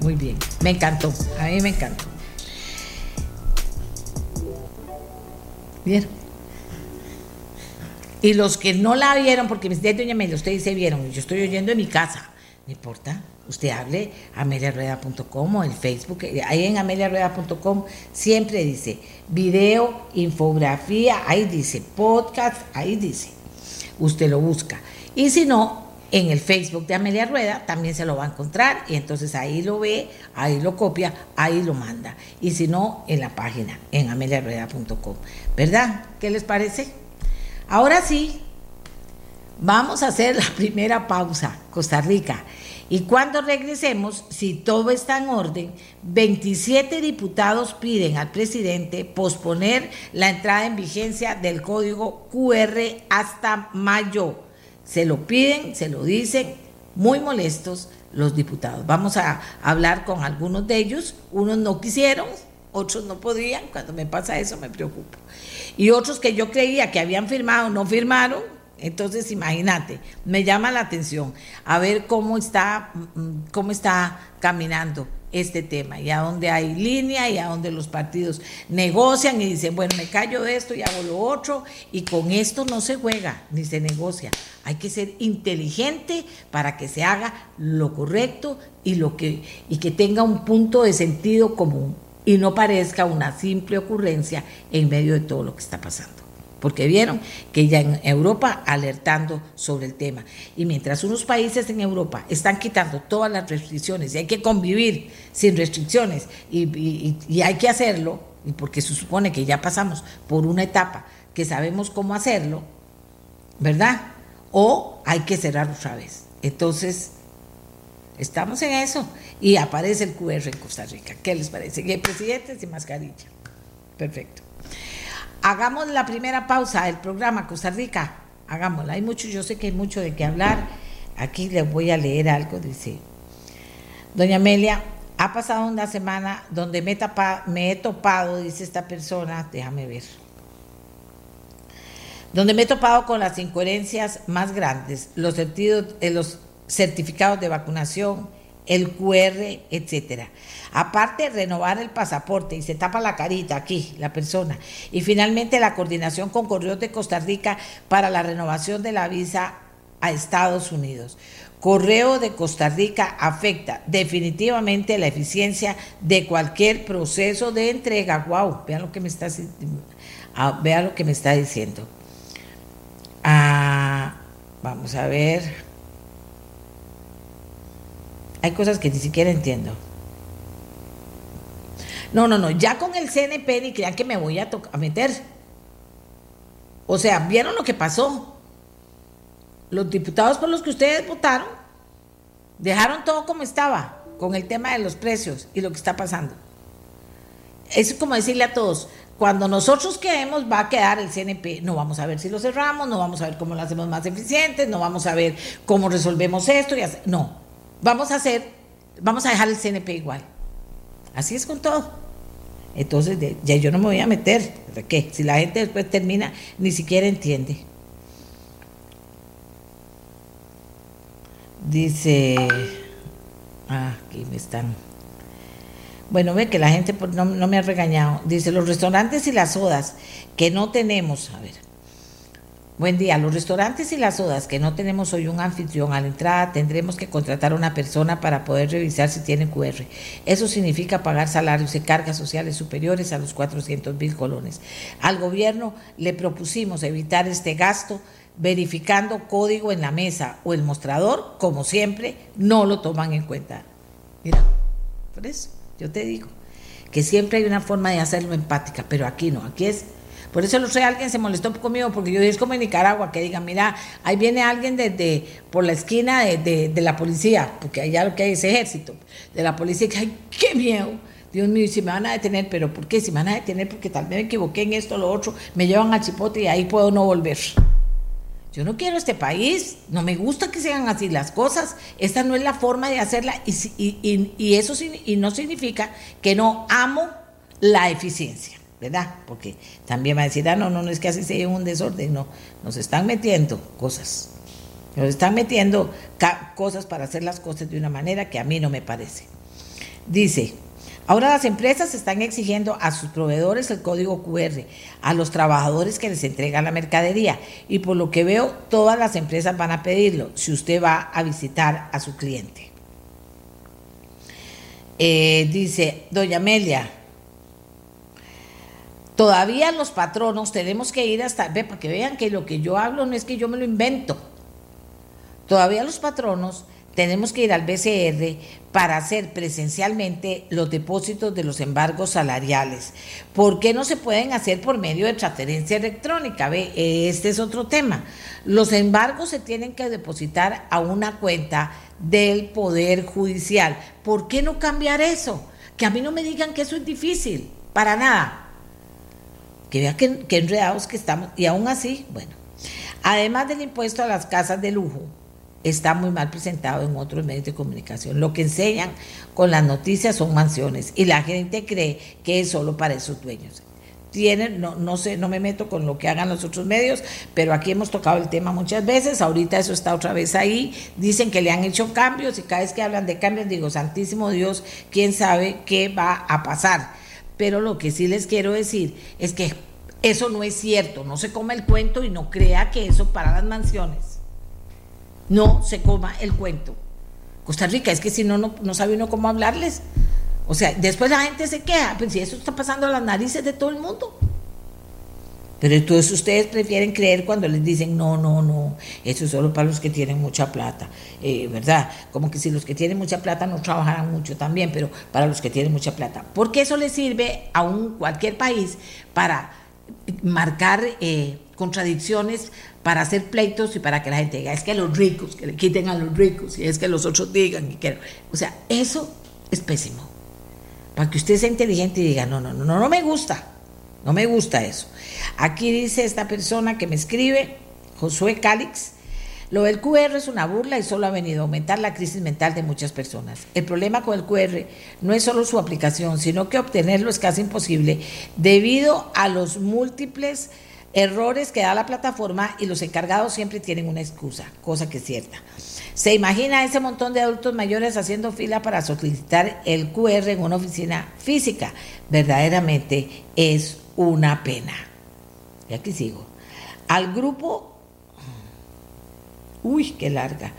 muy bien. Me encantó, a mí me encantó. ¿Vieron? Y los que no la vieron, porque me dice, doña Amelia, usted dice vieron, yo estoy oyendo en mi casa. No importa, usted hable a ameliarueda.com o el Facebook, ahí en ameliarueda.com siempre dice video, infografía, ahí dice podcast, ahí dice. Usted lo busca. Y si no, en el Facebook de Amelia Rueda también se lo va a encontrar y entonces ahí lo ve, ahí lo copia, ahí lo manda. Y si no, en la página, en ameliarueda.com. ¿Verdad? ¿Qué les parece? Ahora sí, vamos a hacer la primera pausa, Costa Rica. Y cuando regresemos, si todo está en orden, 27 diputados piden al presidente posponer la entrada en vigencia del código QR hasta mayo. Se lo piden, se lo dicen, muy molestos los diputados. Vamos a hablar con algunos de ellos. Unos no quisieron, otros no podían. Cuando me pasa eso me preocupo. Y otros que yo creía que habían firmado no firmaron entonces, imagínate, me llama la atención a ver cómo está, mm, cómo está caminando este tema y a dónde hay línea y a dónde los partidos negocian y dicen, bueno, me callo de esto y hago lo otro y con esto no se juega ni se negocia. Hay que ser inteligente para que se haga lo correcto y lo que y que tenga un punto de sentido común y no parezca una simple ocurrencia en medio de todo lo que está pasando porque vieron que ya en Europa alertando sobre el tema. Y mientras unos países en Europa están quitando todas las restricciones y hay que convivir sin restricciones y, hay que hacerlo, y porque se supone que ya pasamos por una etapa que sabemos cómo hacerlo, ¿verdad? O hay que cerrar otra vez. Entonces, estamos en eso y aparece el QR en Costa Rica. ¿Qué les parece? Y el presidente sin mascarilla. Perfecto. Hagamos la primera pausa del programa Costa Rica. Hagámosla. Hay mucho, yo sé que hay mucho de qué hablar. Aquí les voy a leer algo. Dice, Doña Amelia, ha pasado una semana donde me, he topado, dice esta persona, déjame ver, donde me he topado con las incoherencias más grandes, los, eh, los certificados de vacunación, el QR, etcétera. Aparte, renovar el pasaporte y se tapa la carita aquí, la persona. Y finalmente, la coordinación con Correos de Costa Rica para la renovación de la visa a Estados Unidos. Correo de Costa Rica afecta definitivamente la eficiencia de cualquier proceso de entrega. Wow, vean lo que me está, ah, vean lo que me está diciendo. Ah, vamos a ver. Hay cosas que ni siquiera entiendo. No, no, no, ya con el CNP ni crean que me voy a, a meter. O sea, ¿vieron lo que pasó? Los diputados por los que ustedes votaron dejaron todo como estaba con el tema de los precios y lo que está pasando. Es como decirle a todos, cuando nosotros quedemos va a quedar el CNP, no vamos a ver si lo cerramos, no vamos a ver cómo lo hacemos más eficiente, no vamos a ver cómo resolvemos esto, y no, vamos a hacer, vamos a dejar el CNP igual. Así es con todo. Entonces, ya yo no me voy a meter. ¿Qué? Si la gente después termina, ni siquiera entiende. Dice, ah, aquí me están. Bueno, ve que la gente no, no me ha regañado. Dice, los restaurantes y las sodas que no tenemos, a ver, Buen día. Los restaurantes y las sodas que no tenemos hoy un anfitrión a la entrada tendremos que contratar a una persona para poder revisar si tienen QR. Eso significa pagar salarios y cargas sociales superiores a los 400 mil colones. Al gobierno le propusimos evitar este gasto verificando código en la mesa o el mostrador, como siempre, no lo toman en cuenta. Mira, por eso yo te digo que siempre hay una forma de hacerlo empática, pero aquí no, aquí es Por eso no sé, alguien se molestó conmigo, porque yo es como en Nicaragua, que diga, mira, ahí viene alguien desde por la esquina de, la policía, porque allá lo que hay es ejército, de la policía, que ay, qué miedo. Dios mío, si me van a detener, pero ¿por qué? Si me van a detener porque tal vez me equivoqué en esto o lo otro, me llevan al chipote y ahí puedo no volver. Yo no quiero este país, no me gusta que sean así las cosas, esta no es la forma de hacerla y, y, eso y no significa que no amo la eficiencia, ¿verdad? Porque también va a decir, ah, no, no, no es que así sea un desorden, no, nos están metiendo cosas, nos están metiendo cosas para hacer las cosas de una manera que a mí no me parece. Dice, Ahora las empresas están exigiendo a sus proveedores el código QR, a los trabajadores que les entregan la mercadería y por lo que veo todas las empresas van a pedirlo si usted va a visitar a su cliente. Eh, dice doña Amelia, todavía los patronos tenemos que ir hasta, ve, para que vean que lo que yo hablo no es que yo me lo invento. Todavía los patronos tenemos que ir al BCR para hacer presencialmente los depósitos de los embargos salariales. ¿Por qué no se pueden hacer por medio de transferencia electrónica? ¿Ve? Este es otro tema. Los embargos se tienen que depositar a una cuenta del Poder Judicial. ¿Por qué no cambiar eso? Que a mí no me digan que eso es difícil, para nada. Que que, que enredados que estamos. Y aún así, bueno, además del impuesto a las casas de lujo, está muy mal presentado en otros medios de comunicación. Lo que enseñan con las noticias son mansiones y la gente cree que es solo para esos dueños. Tienen, no, no sé, no me meto con lo que hagan los otros medios, pero aquí hemos tocado el tema muchas veces, ahorita eso está otra vez ahí, dicen que le han hecho cambios y cada vez que hablan de cambios digo, Santísimo Dios, quién sabe qué va a pasar. Pero lo que sí les quiero decir es que eso no es cierto, no se come el cuento y no crea que eso para las mansiones no se coma el cuento. Costa Rica, es que si no, no, sabe uno cómo hablarles. O sea, después la gente se queja, pues si eso está pasando a las narices de todo el mundo. Pero entonces ustedes prefieren creer cuando les dicen, no, no, no, eso es solo para los que tienen mucha plata, eh, ¿verdad? Como que si los que tienen mucha plata no trabajarán mucho también, pero para los que tienen mucha plata. Porque eso le sirve a un, cualquier país para marcar eh, contradicciones para hacer pleitos y para que la gente diga, es que los ricos, que le quiten a los ricos, y es que los otros digan, y que, o sea, eso es pésimo. Para que usted sea inteligente y diga, no, no, no, no, no me gusta, no me gusta eso. Aquí dice esta persona que me escribe, Josué Cálix, lo del QR es una burla y solo ha venido a aumentar la crisis mental de muchas personas. El problema con el QR no es solo su aplicación, sino que obtenerlo es casi imposible debido a los múltiples errores que da la plataforma y los encargados siempre tienen una excusa, cosa que es cierta. Se imagina ese montón de adultos mayores haciendo fila para solicitar el QR en una oficina física. Verdaderamente es una pena. Y aquí sigo. Al grupo... Uy, qué larga.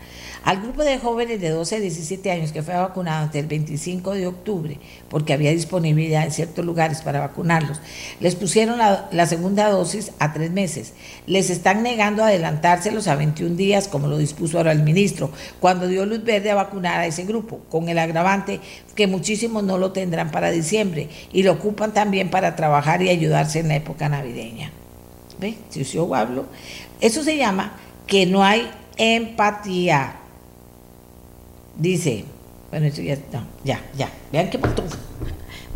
Al grupo de jóvenes de 12 a 17 años que fue vacunado hasta el 25 de octubre, porque había disponibilidad en ciertos lugares para vacunarlos, les pusieron la, segunda dosis a tres meses. Les están negando adelantárselos a 21 días, como lo dispuso ahora el ministro, cuando dio luz verde a vacunar a ese grupo, con el agravante que muchísimos no lo tendrán para diciembre y lo ocupan también para trabajar y ayudarse en la época navideña. ¿Ve? Si yo hablo, eso se llama que no hay empatía. Dice, bueno, eso ya, ya, ya, vean qué montón.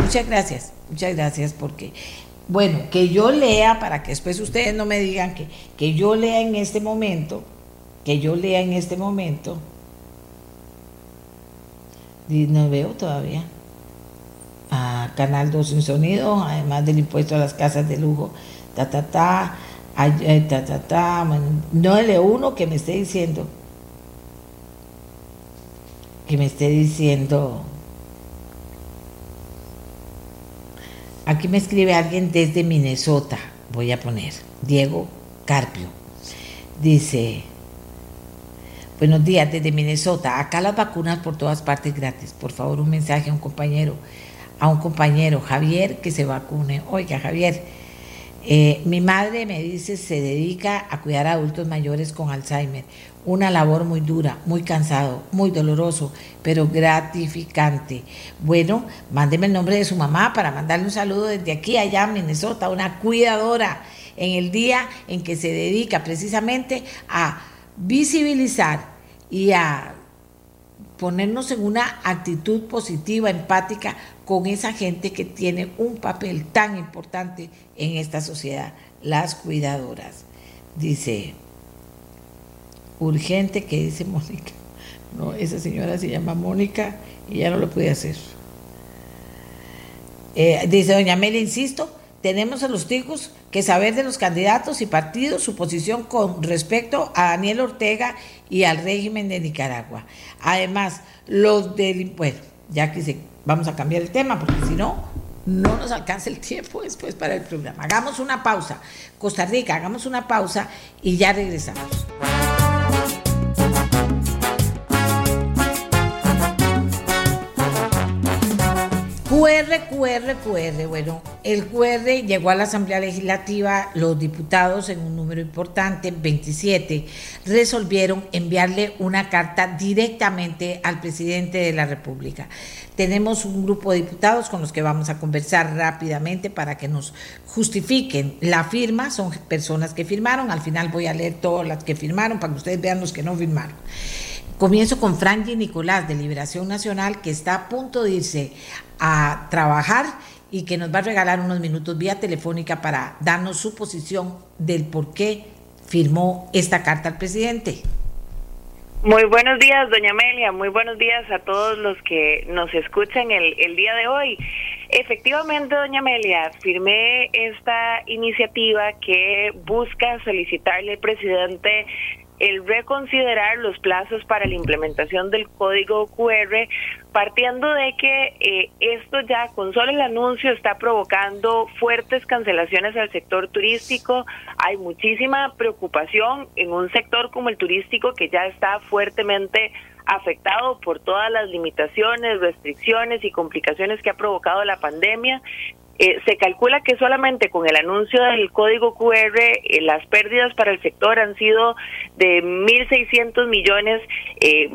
Muchas gracias, muchas gracias porque, bueno, que yo lea, para que después ustedes no me digan que, que yo lea en este momento, que yo lea en este momento, no veo todavía. a Canal 2 sin sonido, además del impuesto a las casas de lujo, ta, ta, ta, ta, ta, ta, no leo uno que me esté diciendo que me esté diciendo, aquí me escribe alguien desde Minnesota, voy a poner, Diego Carpio, dice, buenos días desde Minnesota, acá las vacunas por todas partes gratis, por favor un mensaje a un compañero, a un compañero, Javier, que se vacune, oiga Javier, Eh, mi madre me dice se dedica a cuidar a adultos mayores con Alzheimer. Una labor muy dura, muy cansado, muy doloroso, pero gratificante. Bueno, mándeme el nombre de su mamá para mandarle un saludo desde aquí allá en Minnesota, una cuidadora en el día en que se dedica precisamente a visibilizar y a ponernos en una actitud positiva, empática con esa gente que tiene un papel tan importante en esta sociedad, las cuidadoras. Dice, urgente que dice Mónica. No, esa señora se llama Mónica y ya no lo puede hacer. Eh, dice doña Mela, insisto, tenemos a los hijos que saber de los candidatos y partidos su posición con respecto a Daniel Ortega y al régimen de Nicaragua. Además, los del... Bueno, ya que vamos a cambiar el tema, porque si no, no nos alcanza el tiempo después para el programa. Hagamos una pausa. Costa Rica, hagamos una pausa y ya regresamos. QR, QR, QR. Bueno, el QR llegó a la Asamblea Legislativa, los diputados en un número importante, 27, resolvieron enviarle una carta directamente al presidente de la República. Tenemos un grupo de diputados con los que vamos a conversar rápidamente para que nos justifiquen la firma. Son personas que firmaron. Al final voy a leer todas las que firmaron para que ustedes vean los que no firmaron. Comienzo con Franji Nicolás de Liberación Nacional, que está a punto de irse a trabajar y que nos va a regalar unos minutos vía telefónica para darnos su posición del por qué firmó esta carta al presidente. Muy buenos días, doña Amelia. Muy buenos días a todos los que nos escuchan el, el día de hoy. Efectivamente, doña Amelia, firmé esta iniciativa que busca solicitarle al presidente el reconsiderar los plazos para la implementación del código QR, partiendo de que eh, esto ya con solo el anuncio está provocando fuertes cancelaciones al sector turístico. Hay muchísima preocupación en un sector como el turístico que ya está fuertemente afectado por todas las limitaciones, restricciones y complicaciones que ha provocado la pandemia. Eh, se calcula que solamente con el anuncio del código QR eh, las pérdidas para el sector han sido de 1.600 millones eh,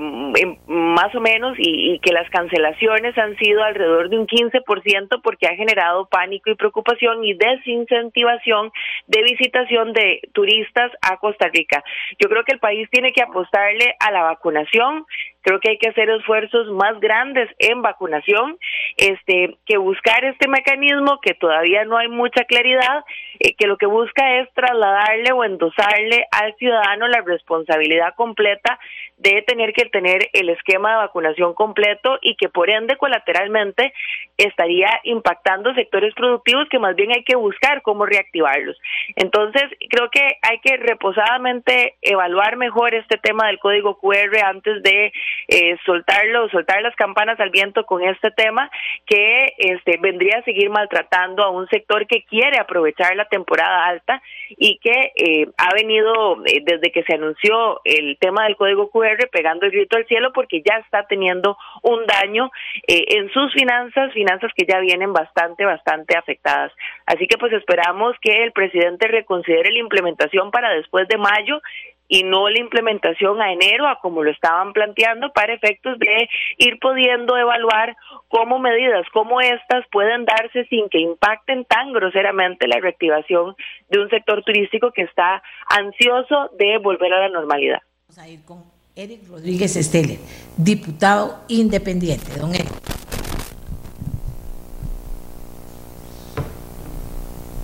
más o menos y, que las cancelaciones han sido alrededor de un 15% porque ha generado pánico y preocupación y desincentivación de visitación de turistas a Costa Rica. Yo creo que el país tiene que apostarle a la vacunación, creo que hay que hacer esfuerzos más grandes en vacunación, este, que buscar este mecanismo que todavía no hay mucha claridad, eh, que lo que busca es trasladarle o endosarle al ciudadano la responsabilidad completa de tener que tener el esquema de vacunación completo y que por ende colateralmente estaría impactando sectores productivos que más bien hay que buscar cómo reactivarlos. Entonces, creo que hay que reposadamente evaluar mejor este tema del código QR antes de eh, soltarlo, soltar las campanas al viento con este tema que este vendría a seguir maltratando a un sector que quiere aprovechar la temporada alta y que eh, ha venido eh, desde que se anunció el tema del código QR pegando el grito al cielo porque ya está teniendo un daño eh, en sus finanzas, finanzas que ya vienen bastante, bastante afectadas. Así que pues esperamos que el presidente reconsidere la implementación para después de mayo y no la implementación a enero, a como lo estaban planteando, para efectos de ir pudiendo evaluar cómo medidas como estas pueden darse sin que impacten tan groseramente la reactivación de un sector turístico que está ansioso de volver a la normalidad. Vamos a ir con Eric Rodríguez Estele, diputado independiente. Don Eric.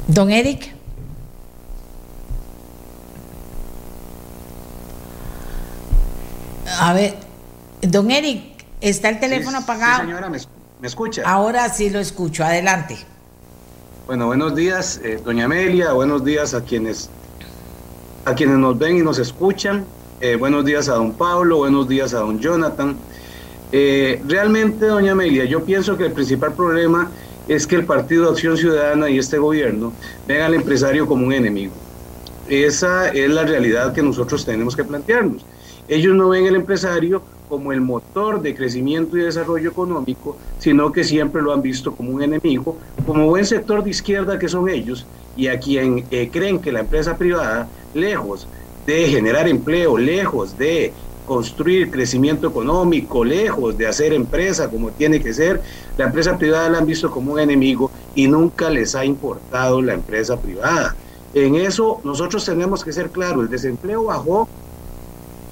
Don Eric. A ver, don Eric, ¿está el teléfono apagado? Sí, señora, ¿me, escucha? Ahora sí lo escucho, adelante. Bueno, buenos días, eh, doña Amelia, buenos días a quienes, a quienes nos ven y nos escuchan. Eh, buenos días a don Pablo, buenos días a don Jonathan. Eh, realmente, doña Amelia, yo pienso que el principal problema es que el Partido de Acción Ciudadana y este gobierno ven al empresario como un enemigo. esa es la realidad que nosotros tenemos que plantearnos. Ellos no ven el empresario como el motor de crecimiento y desarrollo económico, sino que siempre lo han visto como un enemigo, como buen sector de izquierda que son ellos, y a quien eh, creen que la empresa privada, lejos de generar empleo, lejos de construir crecimiento económico, lejos de hacer empresa como tiene que ser, la empresa privada la han visto como un enemigo y nunca les ha importado la empresa privada. En eso nosotros tenemos que ser claros, el desempleo bajó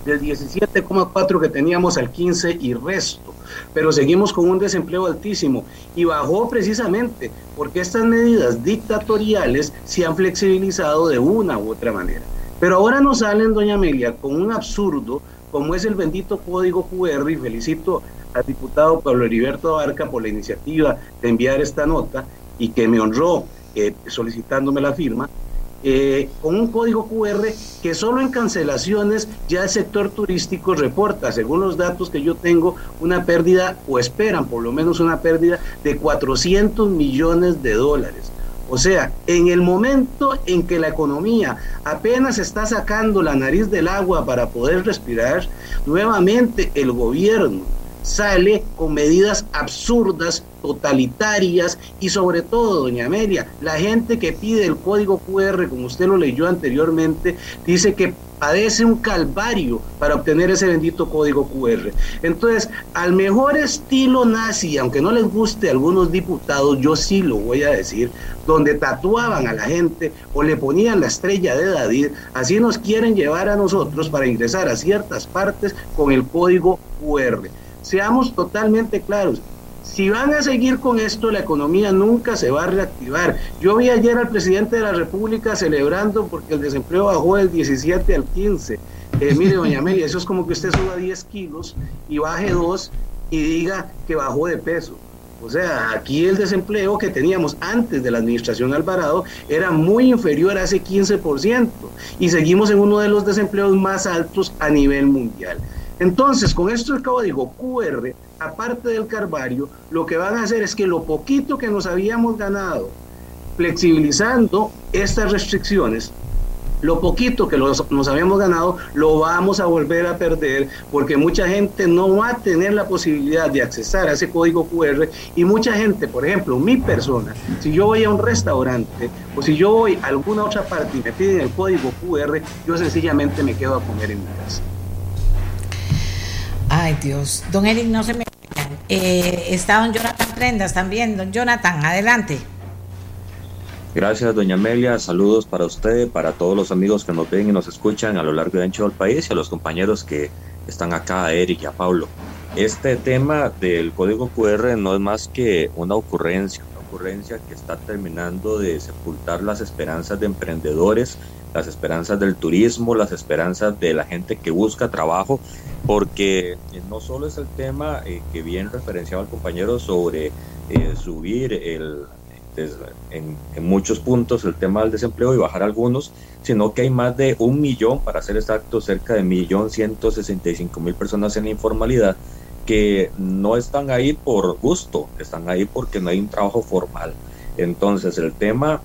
del 17,4 que teníamos al 15 y resto, pero seguimos con un desempleo altísimo y bajó precisamente porque estas medidas dictatoriales se han flexibilizado de una u otra manera. Pero ahora nos salen, doña Amelia, con un absurdo como es el bendito código QR y felicito al diputado Pablo Heriberto Abarca por la iniciativa de enviar esta nota y que me honró eh, solicitándome la firma, eh, con un código QR que solo en cancelaciones ya el sector turístico reporta, según los datos que yo tengo, una pérdida, o esperan por lo menos una pérdida de 400 millones de dólares. O sea, en el momento en que la economía apenas está sacando la nariz del agua para poder respirar, nuevamente el gobierno sale con medidas absurdas, totalitarias y sobre todo, doña Amelia, la gente que pide el código QR, como usted lo leyó anteriormente, dice que padece un calvario para obtener ese bendito código QR. Entonces, al mejor estilo nazi, aunque no les guste a algunos diputados, yo sí lo voy a decir, donde tatuaban a la gente o le ponían la estrella de David, así nos quieren llevar a nosotros para ingresar a ciertas partes con el código QR. Seamos totalmente claros, si van a seguir con esto, la economía nunca se va a reactivar. Yo vi ayer al presidente de la República celebrando porque el desempleo bajó del 17 al 15. Eh, mire, doña Amelia, eso es como que usted suba 10 kilos y baje 2 y diga que bajó de peso. O sea, aquí el desempleo que teníamos antes de la administración Alvarado era muy inferior a ese 15% y seguimos en uno de los desempleos más altos a nivel mundial. Entonces, con esto el código QR, aparte del Carvario, lo que van a hacer es que lo poquito que nos habíamos ganado flexibilizando estas restricciones, lo poquito que nos habíamos ganado, lo vamos a volver a perder porque mucha gente no va a tener la posibilidad de accesar a ese código QR y mucha gente, por ejemplo, mi persona, si yo voy a un restaurante o si yo voy a alguna otra parte y me piden el código QR, yo sencillamente me quedo a comer en mi casa. Ay, Dios. Don Eric, no se me... Eh, está don Jonathan Prendas también. Don Jonathan, adelante. Gracias, doña Amelia. Saludos para usted, para todos los amigos que nos ven y nos escuchan a lo largo y ancho del país y a los compañeros que están acá, a Eric y a Pablo. Este tema del código QR no es más que una ocurrencia, una ocurrencia que está terminando de sepultar las esperanzas de emprendedores, las esperanzas del turismo, las esperanzas de la gente que busca trabajo porque eh, no solo es el tema eh, que bien referenciaba el compañero sobre eh, subir el, en, muchos puntos el tema del desempleo y bajar algunos, sino que hay más de un millón, para ser exacto, cerca de millón ciento sesenta y cinco mil personas en la informalidad que no están ahí por gusto, están ahí porque no hay un trabajo formal. Entonces el tema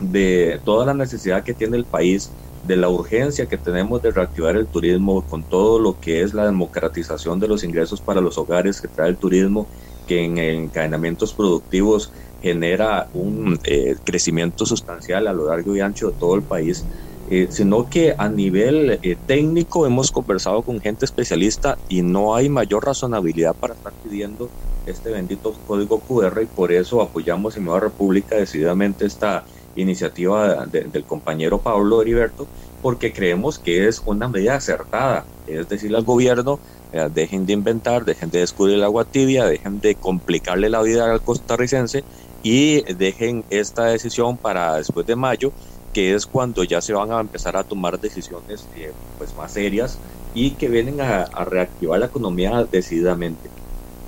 de toda la necesidad que tiene el país de la urgencia que tenemos de reactivar el turismo con todo lo que es la democratización de los ingresos para los hogares que trae el turismo, que en encadenamientos productivos genera un eh, crecimiento sustancial a lo largo y ancho de todo el país, eh, sino que a nivel eh, técnico hemos conversado con gente especialista y no hay mayor razonabilidad para estar pidiendo este bendito código QR y por eso apoyamos en Nueva República decididamente esta iniciativa del compañero Pablo Heriberto, porque creemos que es una medida acertada, es decir, al gobierno, eh, dejen de inventar, dejen de descubrir el agua tibia, dejen de complicarle la vida al costarricense y dejen esta decisión para después de mayo, que es cuando ya se van a empezar a tomar decisiones eh, pues más serias y que vienen a, a reactivar la economía decididamente.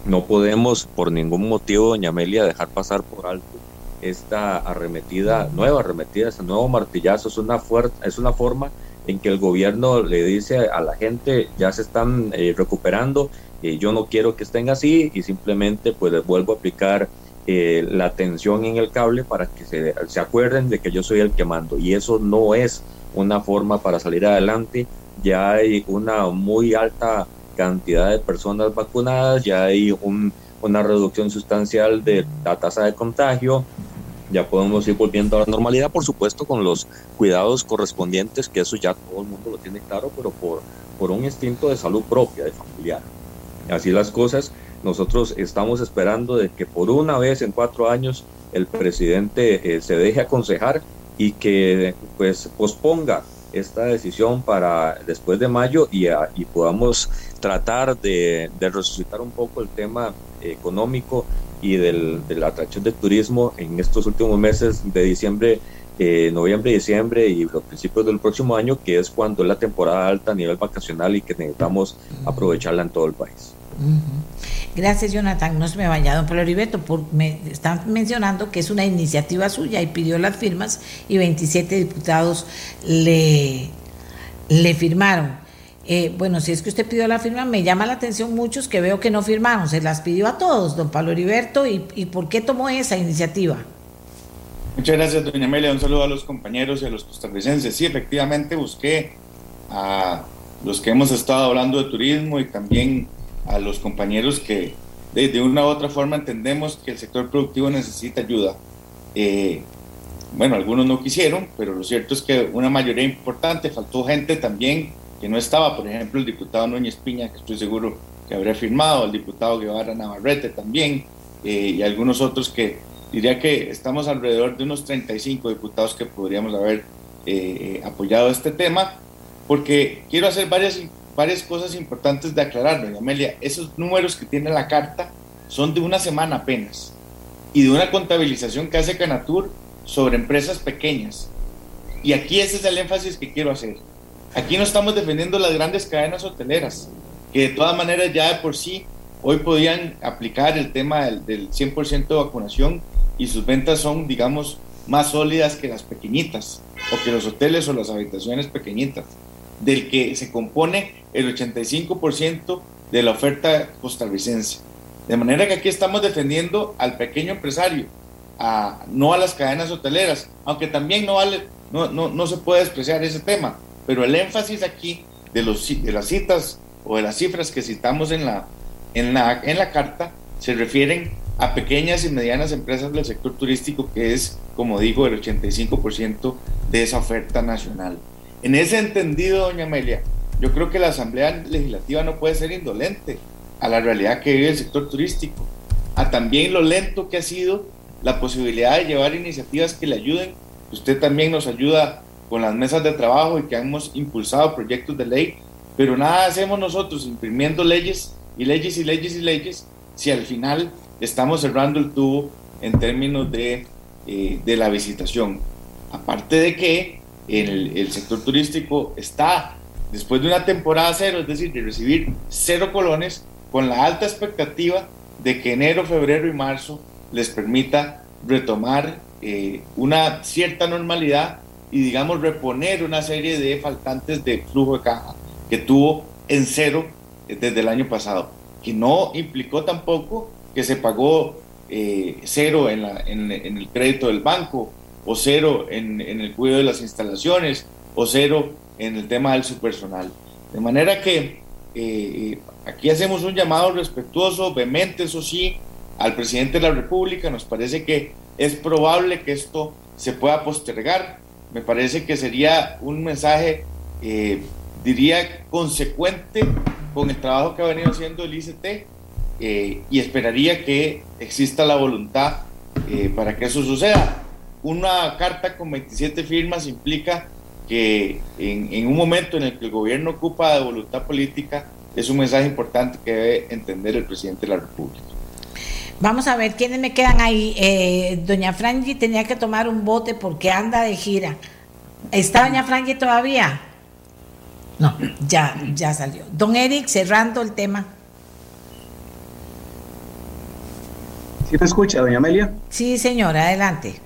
No podemos por ningún motivo, doña Amelia, dejar pasar por alto esta arremetida, nueva arremetida, este nuevo martillazo, es una, es una forma en que el gobierno le dice a la gente, ya se están eh, recuperando, y yo no quiero que estén así y simplemente pues les vuelvo a aplicar eh, la tensión en el cable para que se, se, acuerden de que yo soy el que mando. Y eso no es una forma para salir adelante. Ya hay una muy alta cantidad de personas vacunadas, ya hay una reducción sustancial de la tasa de contagio, ya podemos ir volviendo a la normalidad, por supuesto, con los cuidados correspondientes, que eso ya todo el mundo lo tiene claro, pero por, por un instinto de salud propia, de familiar. Así las cosas, nosotros estamos esperando de que por una vez en cuatro años el presidente eh, se deje aconsejar y que pues posponga esta decisión para después de mayo y, y podamos tratar de, de, resucitar un poco el tema económico y del, de la atracción del turismo en estos últimos meses de diciembre, eh, noviembre, diciembre y los principios del próximo año, que es cuando es la temporada alta a nivel vacacional y que necesitamos aprovecharla en todo el país. Gracias, Jonathan. No se me vaya, don Pablo Ribeto, por, me están mencionando que es una iniciativa suya y pidió las firmas y 27 diputados le, le firmaron. Eh, bueno, si es que usted pidió la firma, me llama la atención muchos que veo que no firmaron. Se las pidió a todos, don Pablo Heriberto, y, por qué tomó esa iniciativa? Muchas gracias, doña Amelia. Un saludo a los compañeros y a los costarricenses. Sí, efectivamente busqué a los que hemos estado hablando de turismo y también a los compañeros que de, una u otra forma entendemos que el sector productivo necesita ayuda. Eh, bueno, algunos no quisieron, pero lo cierto es que una mayoría importante, faltó gente también que no estaba, por ejemplo, el diputado Núñez Piña, que estoy seguro que habría firmado, el diputado Guevara Navarrete también, eh, y algunos otros que diría que estamos alrededor de unos 35 diputados que podríamos haber eh, apoyado este tema, porque quiero hacer varias, varias cosas importantes de aclarar, doña Amelia. Esos números que tiene la carta son de una semana apenas y de una contabilización que hace Canatur sobre empresas pequeñas. Y aquí ese es el énfasis que quiero hacer. Aquí no estamos defendiendo las grandes cadenas hoteleras, que de todas maneras ya de por sí hoy podían aplicar el tema del, 100% de vacunación y sus ventas son, digamos, más sólidas que las pequeñitas, o que los hoteles o las habitaciones pequeñitas, del que se compone el 85% de la oferta costarricense. De manera que aquí estamos defendiendo al pequeño empresario, no a las cadenas hoteleras, aunque también no, vale, no, se puede despreciar ese tema, pero el énfasis aquí de, los, las citas o de las cifras que citamos en la, la, en la carta se refieren a pequeñas y medianas empresas del sector turístico, que es, como digo, el 85% de esa oferta nacional. En ese entendido, doña Amelia, yo creo que la Asamblea Legislativa no puede ser indolente a la realidad que vive el sector turístico, a también lo lento que ha sido la posibilidad de llevar iniciativas que le ayuden. Usted también nos ayuda con las mesas de trabajo y que hemos impulsado proyectos de ley, pero nada hacemos nosotros imprimiendo leyes y leyes y leyes y leyes si al final estamos cerrando el tubo en términos de, eh, de la visitación. Aparte de que el, el sector turístico está después de una temporada cero, es decir, de recibir cero colones, con la alta expectativa de que enero, febrero y marzo les permita retomar eh, una cierta normalidad y digamos reponer una serie de faltantes de flujo de caja que tuvo en cero eh, desde el año pasado, que no implicó tampoco que se pagó eh, cero en, la, en, el crédito del banco o cero en, el cuidado de las instalaciones o cero en el tema del su personal. De manera que eh, aquí hacemos un llamado respetuoso, vehemente, eso sí, al presidente de la República. Nos parece que es probable que esto se pueda postergar me parece que sería un mensaje, eh, diría, consecuente con el trabajo que ha venido haciendo el ICT eh, y esperaría que exista la voluntad eh, para que eso suceda. Una carta con 27 firmas implica que en, en, un momento en el que el gobierno ocupa de voluntad política, es un mensaje importante que debe entender el presidente de la República. Vamos a ver quiénes me quedan ahí. Eh, doña Frangi tenía que tomar un bote porque anda de gira. ¿Está doña Frangi todavía? No, ya, ya salió. Don Eric, cerrando el tema. ¿Sí me escucha, doña Amelia? Sí, señora, adelante.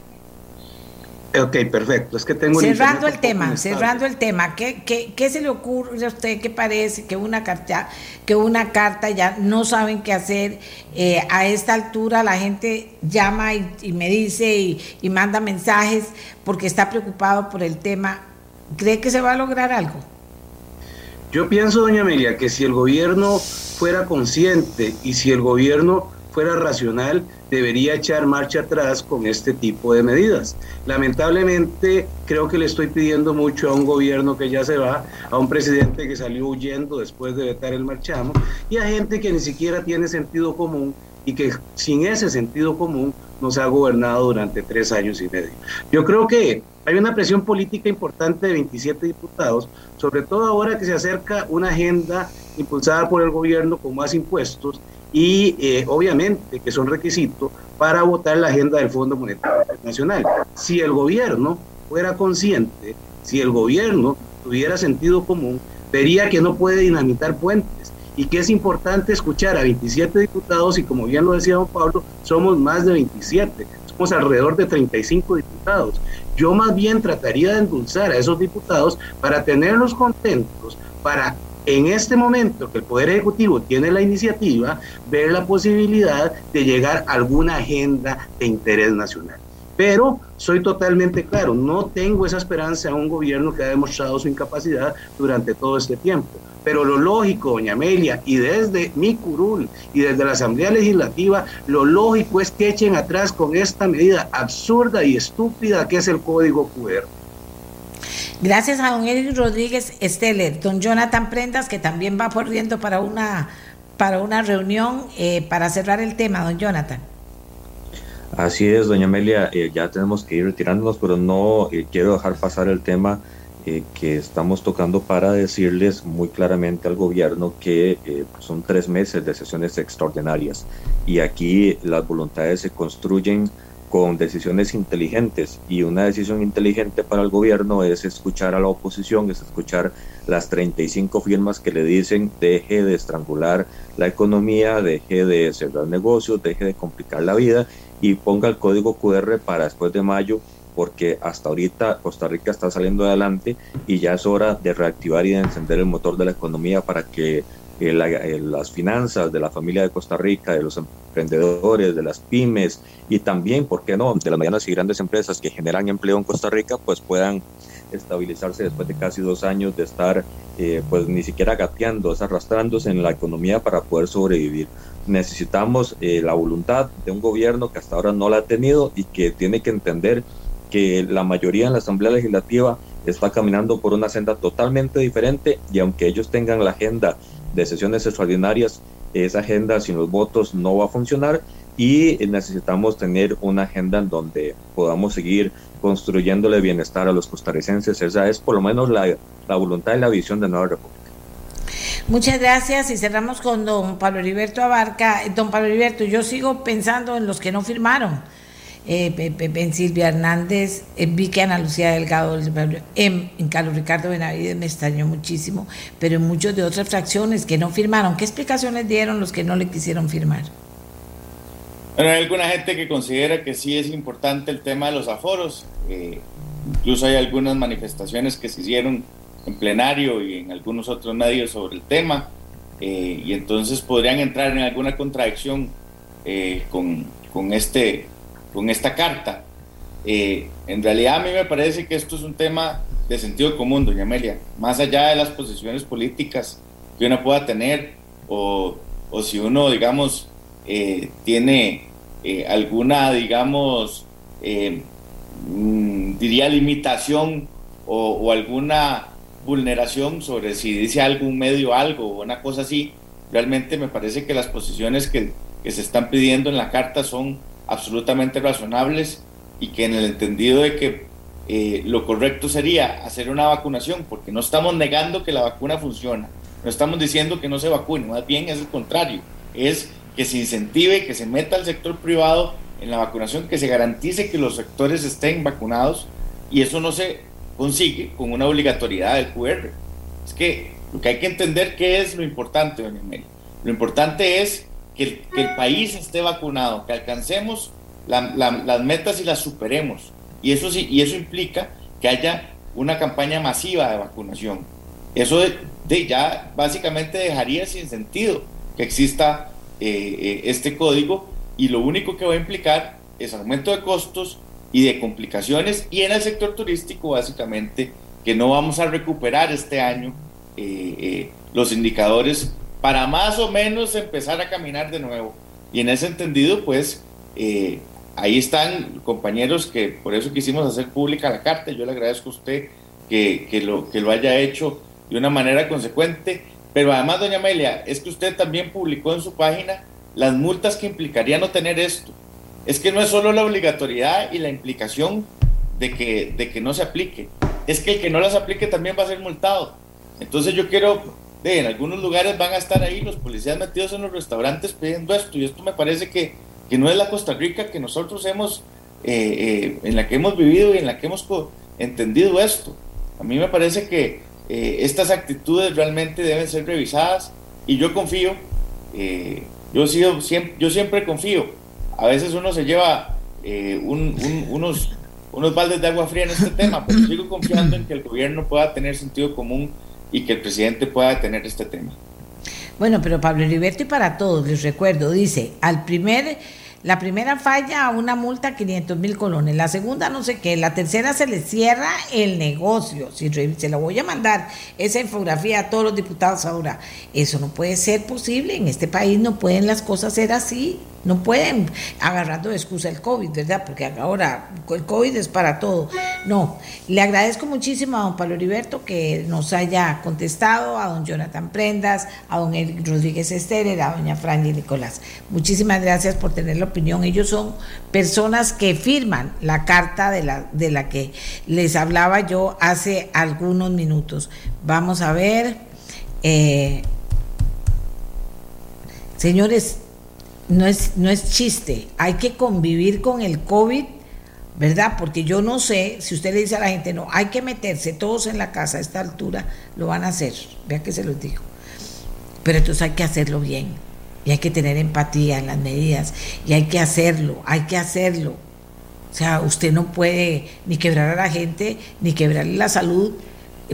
Ok, perfecto. Es que tengo cerrando el tema, cerrando el tema. ¿Qué, ¿Qué, qué, se le ocurre a usted? ¿Qué parece que una carta, que una carta ya no saben qué hacer? Eh, a esta altura la gente llama y, me dice y, y, manda mensajes porque está preocupado por el tema ¿Cree que se va a lograr algo? Yo pienso, doña Amelia, que si el gobierno fuera consciente y si el gobierno fuera racional, debería echar marcha atrás con este tipo de medidas. Lamentablemente, creo que le estoy pidiendo mucho a un gobierno que ya se va, a un presidente que salió huyendo después de vetar el marchamo y a gente que ni siquiera tiene sentido común y que sin ese sentido común nos ha gobernado durante tres años y medio. Yo creo que hay una presión política importante de 27 diputados, sobre todo ahora que se acerca una agenda impulsada por el gobierno con más impuestos y eh, obviamente que son requisitos para votar la agenda del Fondo Monetario Internacional. Si el gobierno fuera consciente, si el gobierno tuviera sentido común, vería que no puede dinamitar puentes y que es importante escuchar a 27 diputados y como bien lo decía don Pablo, somos más de 27, somos alrededor de 35 diputados. Yo más bien trataría de endulzar a esos diputados para tenerlos contentos, para en este momento que el Poder Ejecutivo tiene la iniciativa, ver la posibilidad de llegar a alguna agenda de interés nacional. Pero soy totalmente claro, no tengo esa esperanza en un gobierno que ha demostrado su incapacidad durante todo este tiempo. Pero lo lógico, doña Amelia, y desde mi curul y desde la Asamblea Legislativa, lo lógico es que echen atrás con esta medida absurda y estúpida que es el código QR. Gracias a don Eric Rodríguez Esteller, don Jonathan Prendas, que también va corriendo para una, para una reunión eh, para cerrar el tema, don Jonathan. Así es, doña Amelia, eh, ya tenemos que ir retirándonos, pero no eh, quiero dejar pasar el tema eh, que estamos tocando para decirles muy claramente al gobierno que eh, son tres meses de sesiones extraordinarias. Y aquí las voluntades se construyen con decisiones inteligentes y una decisión inteligente para el gobierno es escuchar a la oposición, es escuchar las 35 firmas que le dicen deje de estrangular la economía, deje de cerrar negocios, deje de complicar la vida y ponga el código QR para después de mayo porque hasta ahorita Costa Rica está saliendo adelante y ya es hora de reactivar y de encender el motor de la economía para que eh, eh, las finanzas de la familia de Costa Rica, de los emprendedores, de las pymes y también, ¿por qué no?, de las medianas y grandes empresas que generan empleo en Costa Rica, pues puedan estabilizarse después de casi dos años de estar eh, pues ni siquiera gateando, arrastrándose en la economía para poder sobrevivir. Necesitamos la voluntad de un gobierno que hasta ahora no la ha tenido y que tiene que entender que la mayoría en la Asamblea Legislativa está caminando por una senda totalmente diferente y aunque ellos tengan la agenda de sesiones extraordinarias, esa agenda sin los votos no va a funcionar y necesitamos tener una agenda en donde podamos seguir construyéndole bienestar a los costarricenses. Esa es por lo menos la, la voluntad y la visión de Nueva República. Muchas gracias y cerramos con don Pablo Heriberto Abarca. Don Pablo Heriberto, yo sigo pensando en los que no firmaron eh, Silvia Hernández, en Vicky Ana Lucía Delgado, en, Carlos Ricardo Benavides me extrañó muchísimo, pero en muchos de otras fracciones que no firmaron, ¿qué explicaciones dieron los que no le quisieron firmar? Bueno, hay alguna gente que considera que sí es importante el tema de los aforos, eh, incluso hay algunas manifestaciones que se hicieron en plenario y en algunos otros medios sobre el tema, eh, y entonces podrían entrar en alguna contradicción eh, con, con este con esta carta. Eh, en realidad a mí me parece que esto es un tema de sentido común, doña Amelia, más allá de las posiciones políticas que uno pueda tener o, o si uno, digamos, eh, tiene eh, alguna, digamos, mm, diría limitación o, o, alguna vulneración sobre si dice algún medio algo o una cosa así, realmente me parece que las posiciones que, que se están pidiendo en la carta son absolutamente razonables y que en el entendido de que eh, lo correcto sería hacer una vacunación, porque no estamos negando que la vacuna funciona, no estamos diciendo que no se vacune, más bien es el contrario, es que se incentive, que se meta al sector privado en la vacunación, que se garantice que los sectores estén vacunados y eso no se consigue con una obligatoriedad del QR. Es que lo que hay que entender qué es lo importante, doña Mary. Lo importante es que el, país esté vacunado, que alcancemos las metas y las superemos. Y eso, sí, y eso implica que haya una campaña masiva de vacunación. Eso ya básicamente dejaría sin sentido que exista eh, eh, este código y lo único que va a implicar es aumento de costos y de complicaciones y en el sector turístico básicamente que no vamos a recuperar este año eh, los indicadores para más o menos empezar a caminar de nuevo. Y en ese entendido, pues, eh, ahí están compañeros que por eso quisimos hacer pública la carta. Yo le agradezco a usted que, que, lo, que lo haya hecho de una manera consecuente. Pero además, doña Amelia, es que usted también publicó en su página las multas que implicaría no tener esto. Es que no es solo la obligatoriedad y la implicación de que, de que no se aplique, es que el que no las aplique también va a ser multado. Entonces yo quiero, de, en algunos lugares van a estar ahí los policías metidos en los restaurantes pidiendo esto, y esto me parece que, que no es la Costa Rica que nosotros hemos, eh, eh, en la que hemos vivido y en la que hemos entendido esto. A mí me parece que eh, estas actitudes realmente deben ser revisadas y yo confío, yo, sido, siempre, yo siempre confío. A veces uno se lleva unos unos baldes de agua fría en este tema, pero sigo confiando en que el gobierno pueda tener sentido común y que el presidente pueda tener este tema. Bueno, pero Pablo Heriberto y para todos, les recuerdo, dice, al primer, la primera falla a una multa 500 mil colones, la segunda no sé qué, la tercera se le cierra el negocio, si se lo voy a mandar esa infografía a todos los diputados ahora, eso no puede ser posible, en este país no pueden las cosas ser así, no pueden agarrando excusa el COVID, ¿verdad? Porque ahora el COVID es para todo. No, le agradezco muchísimo a don Pablo Heriberto que nos haya contestado, a don Jonathan Prendas, a don Eric Rodríguez Esterer, a doña Franny Nicolás. Muchísimas gracias por tener la opinión. Ellos son personas que firman la carta de la, de la que les hablaba yo hace algunos minutos. Vamos a ver. Eh, señores, no es, no es chiste, hay que convivir con el COVID, ¿verdad? Porque yo no sé, si usted le dice a la gente, no, hay que meterse todos en la casa a esta altura, lo van a hacer, vea que se los digo. Pero entonces hay que hacerlo bien y hay que tener empatía en las medidas y hay que hacerlo, hay que hacerlo. O sea, usted no puede ni quebrar a la gente, ni quebrarle la salud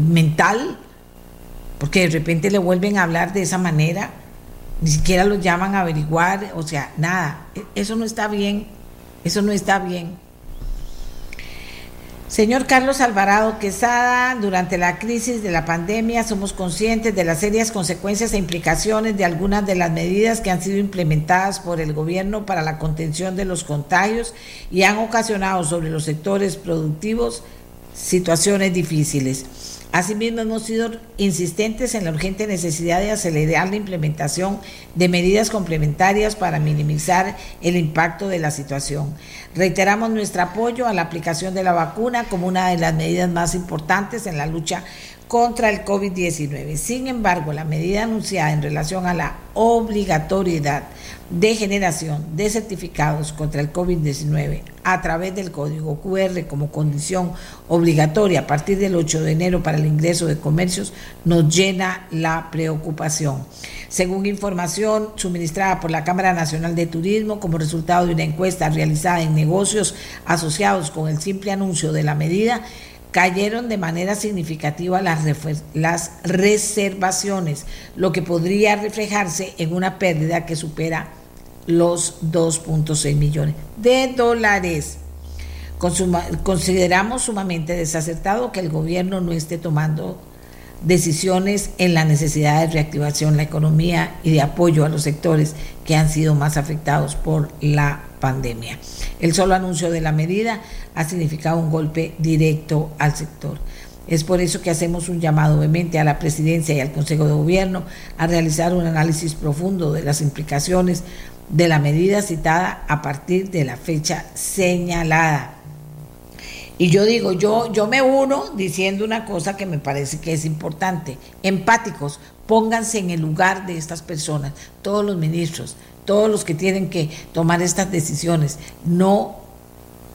mental, porque de repente le vuelven a hablar de esa manera ni siquiera los llaman a averiguar, o sea, nada, e, eso no está bien, eso no está bien. Señor Carlos Alvarado Quesada, durante la crisis de la pandemia somos conscientes de las serias consecuencias e implicaciones de algunas de las medidas que han sido implementadas por el gobierno para la contención de los contagios y han ocasionado sobre los sectores productivos situaciones difíciles. Asimismo, hemos sido insistentes en la urgente necesidad de acelerar la implementación de medidas complementarias para minimizar el impacto de la situación. Reiteramos nuestro apoyo a la aplicación de la vacuna como una de las medidas más importantes en la lucha contra el COVID-19. Sin embargo, la medida anunciada en relación a la obligatoriedad de generación de certificados contra el COVID-19 a través del código QR como condición obligatoria a partir del 8 de enero para el ingreso de comercios nos llena la preocupación. Según información suministrada por la Cámara Nacional de Turismo como resultado de una encuesta realizada en negocios asociados con el simple anuncio de la medida, cayeron de manera significativa las, las reservaciones, lo que podría reflejarse en una pérdida que supera los 2.6 millones de dólares. consideramos sumamente desacertado que el gobierno no esté tomando decisiones en la necesidad de reactivación de la economía y de apoyo a los sectores que han sido más afectados por la pandemia. El solo anuncio de la medida ha significado un golpe directo al sector. Es por eso que hacemos un llamado obviamente a la presidencia y al Consejo de Gobierno a realizar un análisis profundo de las implicaciones de la medida citada a partir de la fecha señalada. Y yo digo, yo, yo me uno diciendo una cosa que me parece que es importante. Empáticos, pónganse en el lugar de estas personas, todos los ministros, todos los que tienen que tomar estas decisiones. No,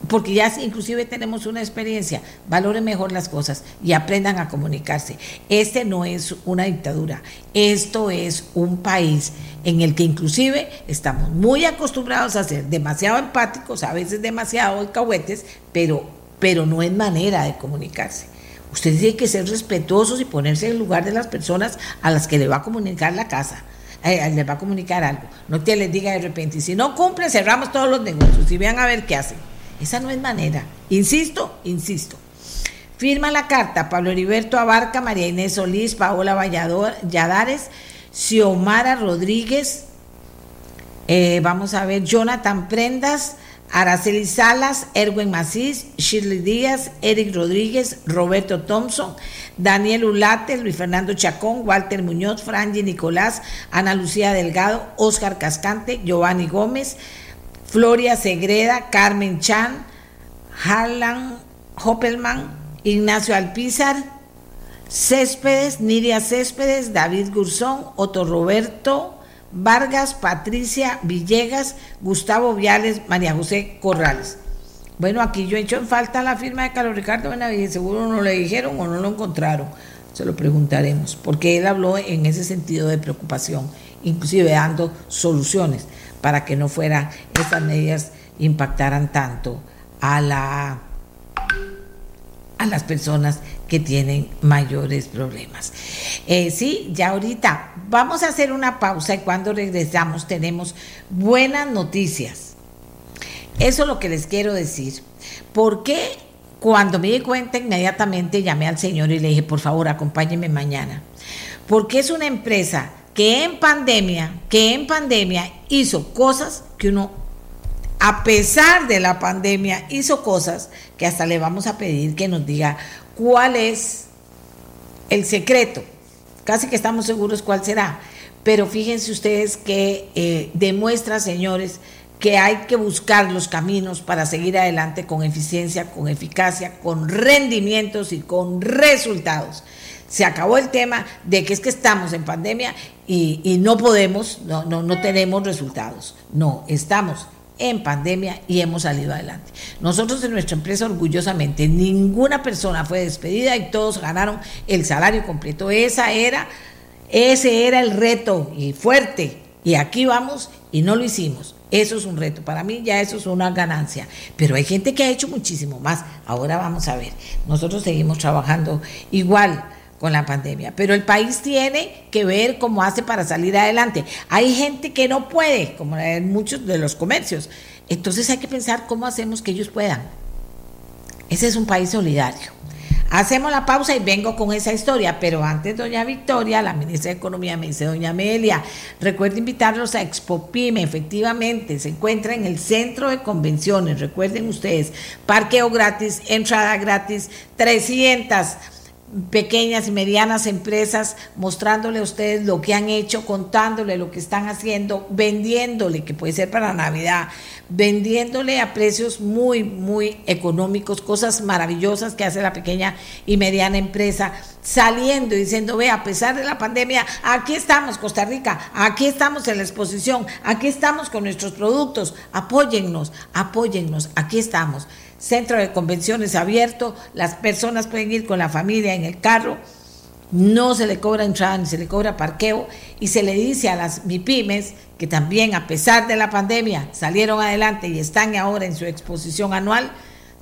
porque ya inclusive tenemos una experiencia, valoren mejor las cosas y aprendan a comunicarse. Este no es una dictadura, esto es un país en el que inclusive estamos muy acostumbrados a ser demasiado empáticos, a veces demasiado alcahuetes, pero, pero no es manera de comunicarse. Usted tiene que ser respetuosos y ponerse en el lugar de las personas a las que le va a comunicar la casa eh, les va a comunicar algo. No te les diga de repente, si no cumple, cerramos todos los negocios y vean a ver qué hacen. Esa no es manera. Insisto, insisto. Firma la carta Pablo Heriberto Abarca, María Inés Solís, Paola Valladares, Xiomara Rodríguez, eh, vamos a ver, Jonathan Prendas, Araceli Salas, Erwin Macís, Shirley Díaz, Eric Rodríguez, Roberto Thompson, Daniel Ulate, Luis Fernando Chacón, Walter Muñoz, Franji Nicolás, Ana Lucía Delgado, Oscar Cascante, Giovanni Gómez, Floria Segreda, Carmen Chan, Harlan Hoppelman, Ignacio Alpizar, Céspedes, Niria Céspedes, David Gurzón, Otto Roberto Vargas, Patricia Villegas, Gustavo Viales, María José Corrales. Bueno, aquí yo he hecho en falta la firma de Carlos Ricardo Benavides, seguro no le dijeron o no lo encontraron, se lo preguntaremos, porque él habló en ese sentido de preocupación, inclusive dando soluciones para que no fueran estas medidas impactaran tanto a la a las personas que tienen mayores problemas. Eh, sí, ya ahorita vamos a hacer una pausa y cuando regresamos tenemos buenas noticias. Eso es lo que les quiero decir. Porque cuando me di cuenta inmediatamente llamé al Señor y le dije, por favor, acompáñeme mañana. Porque es una empresa que en pandemia, que en pandemia hizo cosas que uno, a pesar de la pandemia, hizo cosas que hasta le vamos a pedir que nos diga cuál es el secreto. Casi que estamos seguros cuál será. Pero fíjense ustedes que eh, demuestra, señores, que hay que buscar los caminos para seguir adelante con eficiencia, con eficacia, con rendimientos y con resultados. Se acabó el tema de que es que estamos en pandemia y, no podemos, no, no, no tenemos resultados. No, estamos en pandemia y hemos salido adelante. Nosotros en nuestra empresa orgullosamente ninguna persona fue despedida y todos ganaron el salario completo. Esa era ese era el reto y fuerte y aquí vamos y no lo hicimos. Eso es un reto. Para mí ya eso es una ganancia. Pero hay gente que ha hecho muchísimo más. Ahora vamos a ver. Nosotros seguimos trabajando igual con la pandemia. Pero el país tiene que ver cómo hace para salir adelante. Hay gente que no puede, como en muchos de los comercios. Entonces hay que pensar cómo hacemos que ellos puedan. Ese es un país solidario. Hacemos la pausa y vengo con esa historia, pero antes, doña Victoria, la ministra de Economía, me dice, doña Amelia, recuerde invitarlos a Expo Pyme, efectivamente, se encuentra en el centro de convenciones, recuerden ustedes, parqueo gratis, entrada gratis, 300 pequeñas y medianas empresas mostrándole a ustedes lo que han hecho, contándole lo que están haciendo, vendiéndole, que puede ser para Navidad, vendiéndole a precios muy, muy económicos, cosas maravillosas que hace la pequeña y mediana empresa, saliendo y diciendo, ve, a pesar de la pandemia, aquí estamos, Costa Rica, aquí estamos en la exposición, aquí estamos con nuestros productos, apóyennos, apóyennos, aquí estamos centro de convenciones abierto, las personas pueden ir con la familia en el carro, no se le cobra entrada ni se le cobra parqueo y se le dice a las MIPIMES que también a pesar de la pandemia salieron adelante y están ahora en su exposición anual,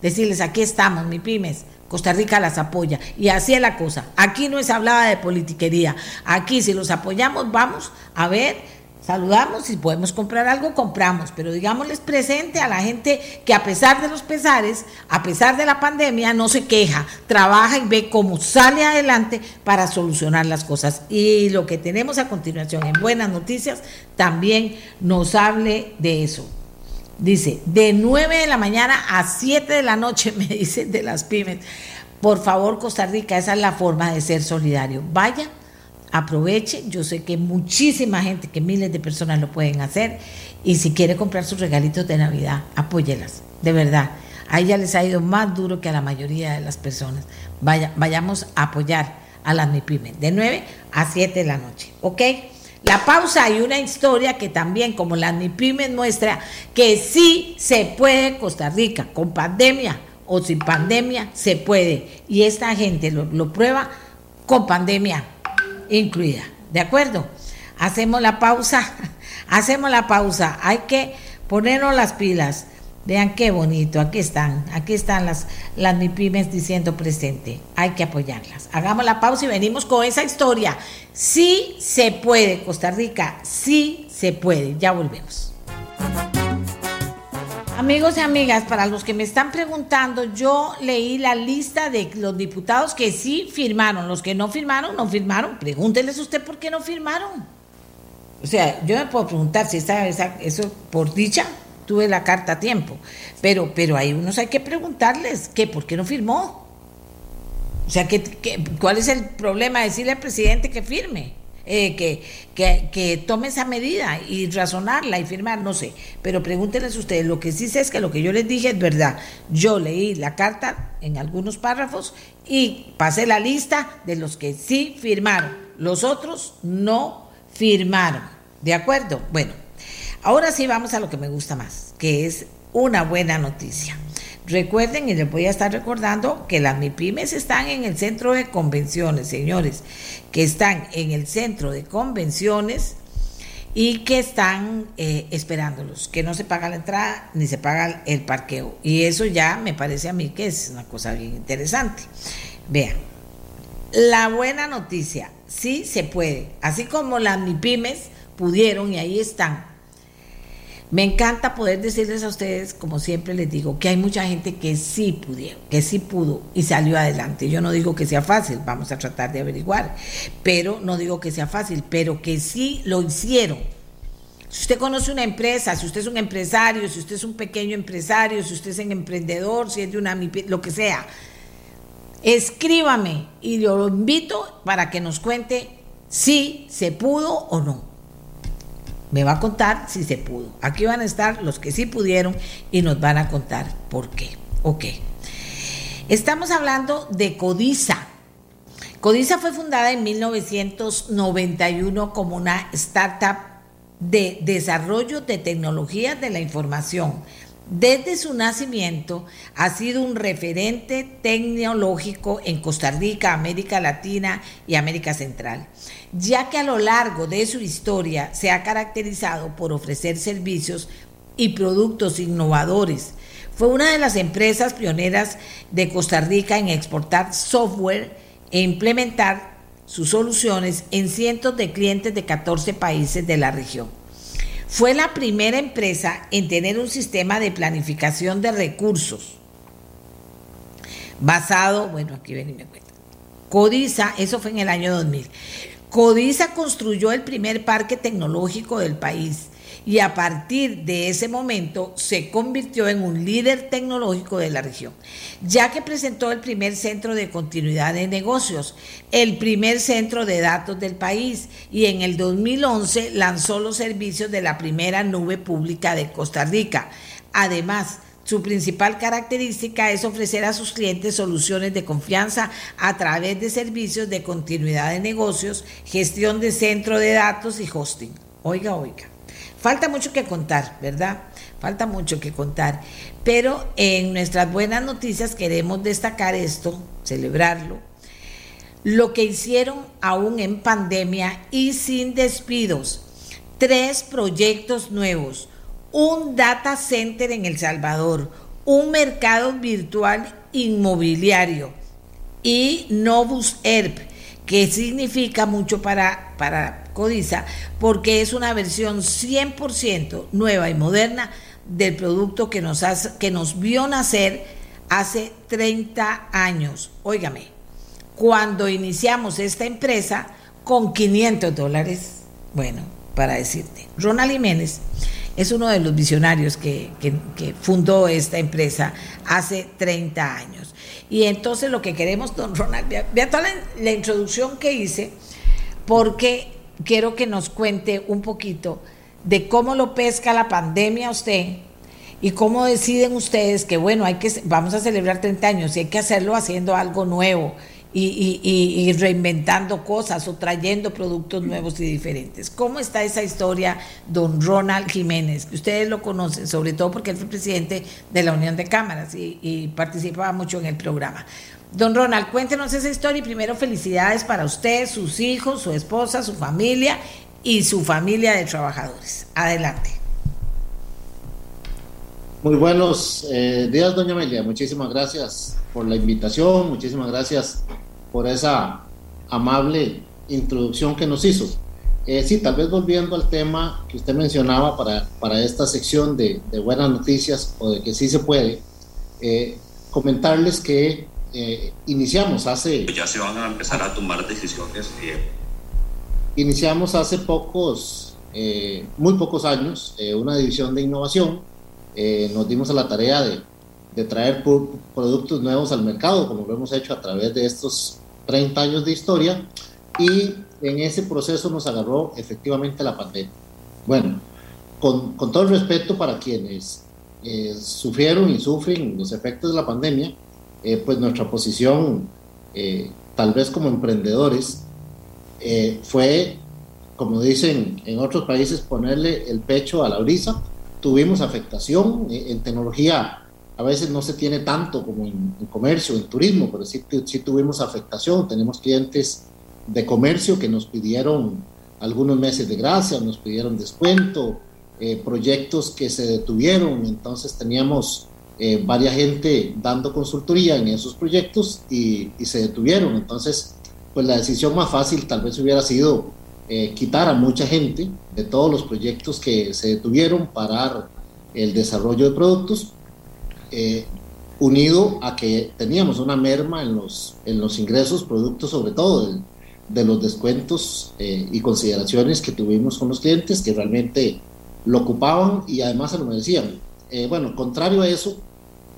decirles aquí estamos MIPIMES, Costa Rica las apoya y así es la cosa. Aquí no es hablada de politiquería, aquí si los apoyamos vamos a ver Saludamos, si podemos comprar algo, compramos, pero digámosles presente a la gente que a pesar de los pesares, a pesar de la pandemia, no se queja, trabaja y ve cómo sale adelante para solucionar las cosas. Y lo que tenemos a continuación en Buenas Noticias también nos hable de eso. Dice, de 9 de la mañana a 7 de la noche, me dicen de las pymes. Por favor, Costa Rica, esa es la forma de ser solidario. Vaya aproveche. Yo sé que muchísima gente, que miles de personas lo pueden hacer. Y si quiere comprar sus regalitos de Navidad, apóyelas, de verdad. A ella les ha ido más duro que a la mayoría de las personas. Vaya, vayamos a apoyar a las MIPIMES de 9 a 7 de la noche. ¿Ok? La pausa y una historia que también, como las MIPIMES, muestra que sí se puede Costa Rica, con pandemia o sin pandemia, se puede. Y esta gente lo prueba con pandemia incluida. ¿De acuerdo? Hacemos la pausa, hacemos la pausa. Hay que ponernos las pilas. Vean qué bonito, aquí están, aquí están las, las MIPIMES diciendo presente. Hay que apoyarlas. Hagamos la pausa y venimos con esa historia. Sí se puede, Costa Rica, sí se puede. Ya volvemos. Amigos y amigas, para los que me están preguntando, yo leí la lista de los diputados que sí firmaron. Los que no firmaron, no firmaron. Pregúnteles usted por qué no firmaron. O sea, yo me puedo preguntar si esa, eso por dicha tuve la carta a tiempo. Pero, pero hay unos hay que preguntarles que por qué no firmó. O sea, ¿qué, cuál es el problema? Decirle al presidente que firme. Eh, que, que, tome esa medida y razonarla y firmar, no sé. Pero pregúntenles ustedes, lo que sí sé es que lo que yo les dije es verdad. Yo leí la carta en algunos párrafos y pasé la lista de los que sí firmaron. Los otros no firmaron. ¿De acuerdo? Bueno, ahora sí vamos a lo que me gusta más, que es una buena noticia. Recuerden, y les voy a estar recordando, que las MIPIMES están en el centro de convenciones, señores, que están en el centro de convenciones y que están eh, esperándolos, que no se paga la entrada ni se paga el parqueo. Y eso ya me parece a mí que es una cosa bien interesante. Vean, la buena noticia, sí se puede, así como las MIPIMES pudieron y ahí están me encanta poder decirles a ustedes, como siempre les digo, que hay mucha gente que sí pudieron, que sí pudo y salió adelante. Yo no digo que sea fácil, vamos a tratar de averiguar, pero no digo que sea fácil, pero que sí lo hicieron. Si usted conoce una empresa, si usted es un empresario, si usted es un pequeño empresario, si usted es un emprendedor, si es de una lo que sea, escríbame y lo invito para que nos cuente si se pudo o no me va a contar si se pudo. Aquí van a estar los que sí pudieron y nos van a contar por qué. Ok. Estamos hablando de Codiza. Codiza fue fundada en 1991 como una startup de desarrollo de tecnologías de la información desde su nacimiento ha sido un referente tecnológico en Costa Rica, América Latina y América Central, ya que a lo largo de su historia se ha caracterizado por ofrecer servicios y productos innovadores. Fue una de las empresas pioneras de Costa Rica en exportar software e implementar sus soluciones en cientos de clientes de 14 países de la región. Fue la primera empresa en tener un sistema de planificación de recursos basado, bueno, aquí ven y me cuenta. Codiza, eso fue en el año 2000. Codiza construyó el primer parque tecnológico del país y a partir de ese momento se convirtió en un líder tecnológico de la región, ya que presentó el primer centro de continuidad de negocios, el primer centro de datos del país y en el 2011 lanzó los servicios de la primera nube pública de Costa Rica. Además, su principal característica es ofrecer a sus clientes soluciones de confianza a través de servicios de continuidad de negocios, gestión de centro de datos y hosting. Oiga, oiga. Falta mucho que contar, ¿verdad? Falta mucho que contar. Pero en nuestras buenas noticias queremos destacar esto, celebrarlo. Lo que hicieron aún en pandemia y sin despidos. Tres proyectos nuevos. Un data center en El Salvador. Un mercado virtual inmobiliario. Y Novus Herb, que significa mucho para, para Codiza, porque es una versión 100% nueva y moderna del producto que nos, que nos vio nacer hace 30 años. Óigame, cuando iniciamos esta empresa con 500 dólares, bueno, para decirte, Ronald Jiménez es uno de los visionarios que, fundó esta empresa hace 30 años. Y entonces lo que queremos, don Ronald, vea, toda la introducción que hice, porque quiero que nos cuente un poquito de cómo lo pesca la pandemia usted y cómo deciden ustedes que, bueno, hay que, vamos a celebrar 30 años y hay que hacerlo haciendo algo nuevo y, reinventando cosas o trayendo productos nuevos y diferentes. ¿Cómo está esa historia, don Ronald Jiménez? Ustedes lo conocen, sobre todo porque él fue presidente de la Unión de Cámaras y, y participaba mucho en el programa. Don Ronald, cuéntenos esa historia y primero felicidades para usted, sus hijos, su esposa, su familia y su familia de trabajadores. Adelante. Muy buenos eh, días, doña Amelia. Muchísimas gracias por la invitación, muchísimas gracias por esa amable introducción que nos hizo. Eh, sí, tal vez volviendo al tema que usted mencionaba para, para esta sección de, de buenas noticias o de que sí se puede, eh, comentarles que eh, iniciamos hace... Ya se van a empezar a tomar decisiones. Iniciamos hace pocos, muy pocos años, una división de innovación. nos dimos a la tarea de, de traer productos nuevos al mercado, como lo hemos hecho a través de estos 30 años de historia. Y en ese proceso nos agarró efectivamente la pandemia. Bueno, con, con todo el respeto para quienes eh, sufrieron y sufren los efectos de la pandemia, eh, pues nuestra posición, eh, tal vez como emprendedores, fue, como dicen en otros países, ponerle el pecho a la brisa. Tuvimos afectación en tecnología. A veces no se tiene tanto como en, en comercio, en turismo, pero sí, sí tuvimos afectación. Tenemos clientes de comercio que nos pidieron algunos meses de gracia, nos pidieron descuento, eh, proyectos que se detuvieron, entonces teníamos eh, varias gente dando consultoría en esos proyectos y, se detuvieron, entonces pues la decisión más fácil tal vez hubiera sido eh, quitar a mucha gente de todos los proyectos que se detuvieron, parar el desarrollo de productos, unido a que teníamos una merma en los, en los ingresos, productos sobre todo de los descuentos eh, y consideraciones que tuvimos con los clientes que realmente lo ocupaban y además se lo merecían. Eh, bueno, contrario a eso,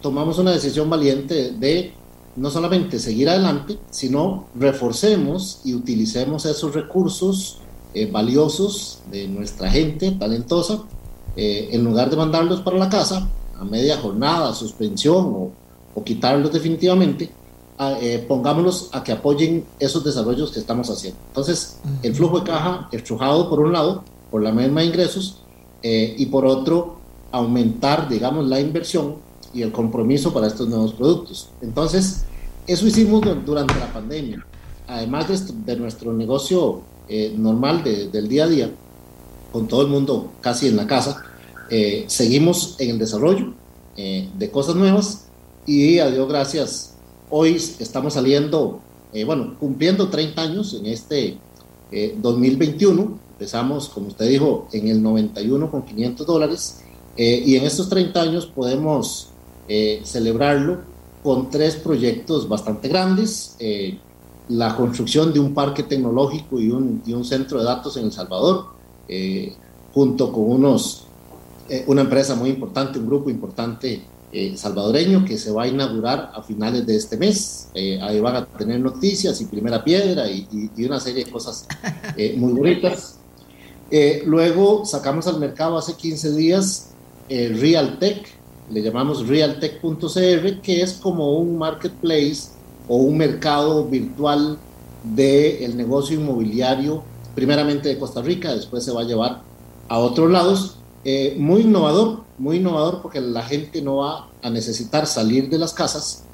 tomamos una decisión valiente de no solamente seguir adelante, sino reforcemos y utilicemos esos recursos eh, valiosos de nuestra gente talentosa, en lugar de mandarlos para la casa a media jornada, suspensión o, o quitarlos definitivamente, eh, pongámoslos a que apoyen esos desarrollos que estamos haciendo. Entonces, el flujo de caja estrujado por un lado, por la misma de ingresos, eh, y por otro, aumentar, digamos, la inversión y el compromiso para estos nuevos productos. Entonces, eso hicimos durante la pandemia. Además de, nuestro negocio eh, normal del día a día, con todo el mundo casi en la casa, seguimos en el desarrollo de cosas nuevas y a Dios gracias Hoy estamos saliendo, eh, bueno, cumpliendo 30 años en este 2021. Eh, Empezamos, como usted dijo, en el 91 con 500 dólares eh, y en estos 30 años podemos celebrarlo con tres proyectos bastante grandes. la construcción de un parque tecnológico y un, y un centro de datos en El Salvador, junto con unos, una empresa muy importante, un grupo importante eh, salvadoreño que se va a inaugurar a finales de este mes. Eh, ahí van a tener noticias y primera piedra y, una serie de cosas eh, muy bonitas. luego sacamos al mercado hace 15 días Realtech, le llamamos realtech.cr, que es como un marketplace o un mercado virtual del negocio inmobiliario, primeramente de Costa Rica, después se va a llevar a otros lados. Muy innovador, muy innovador porque la gente no va a necesitar salir de las casas,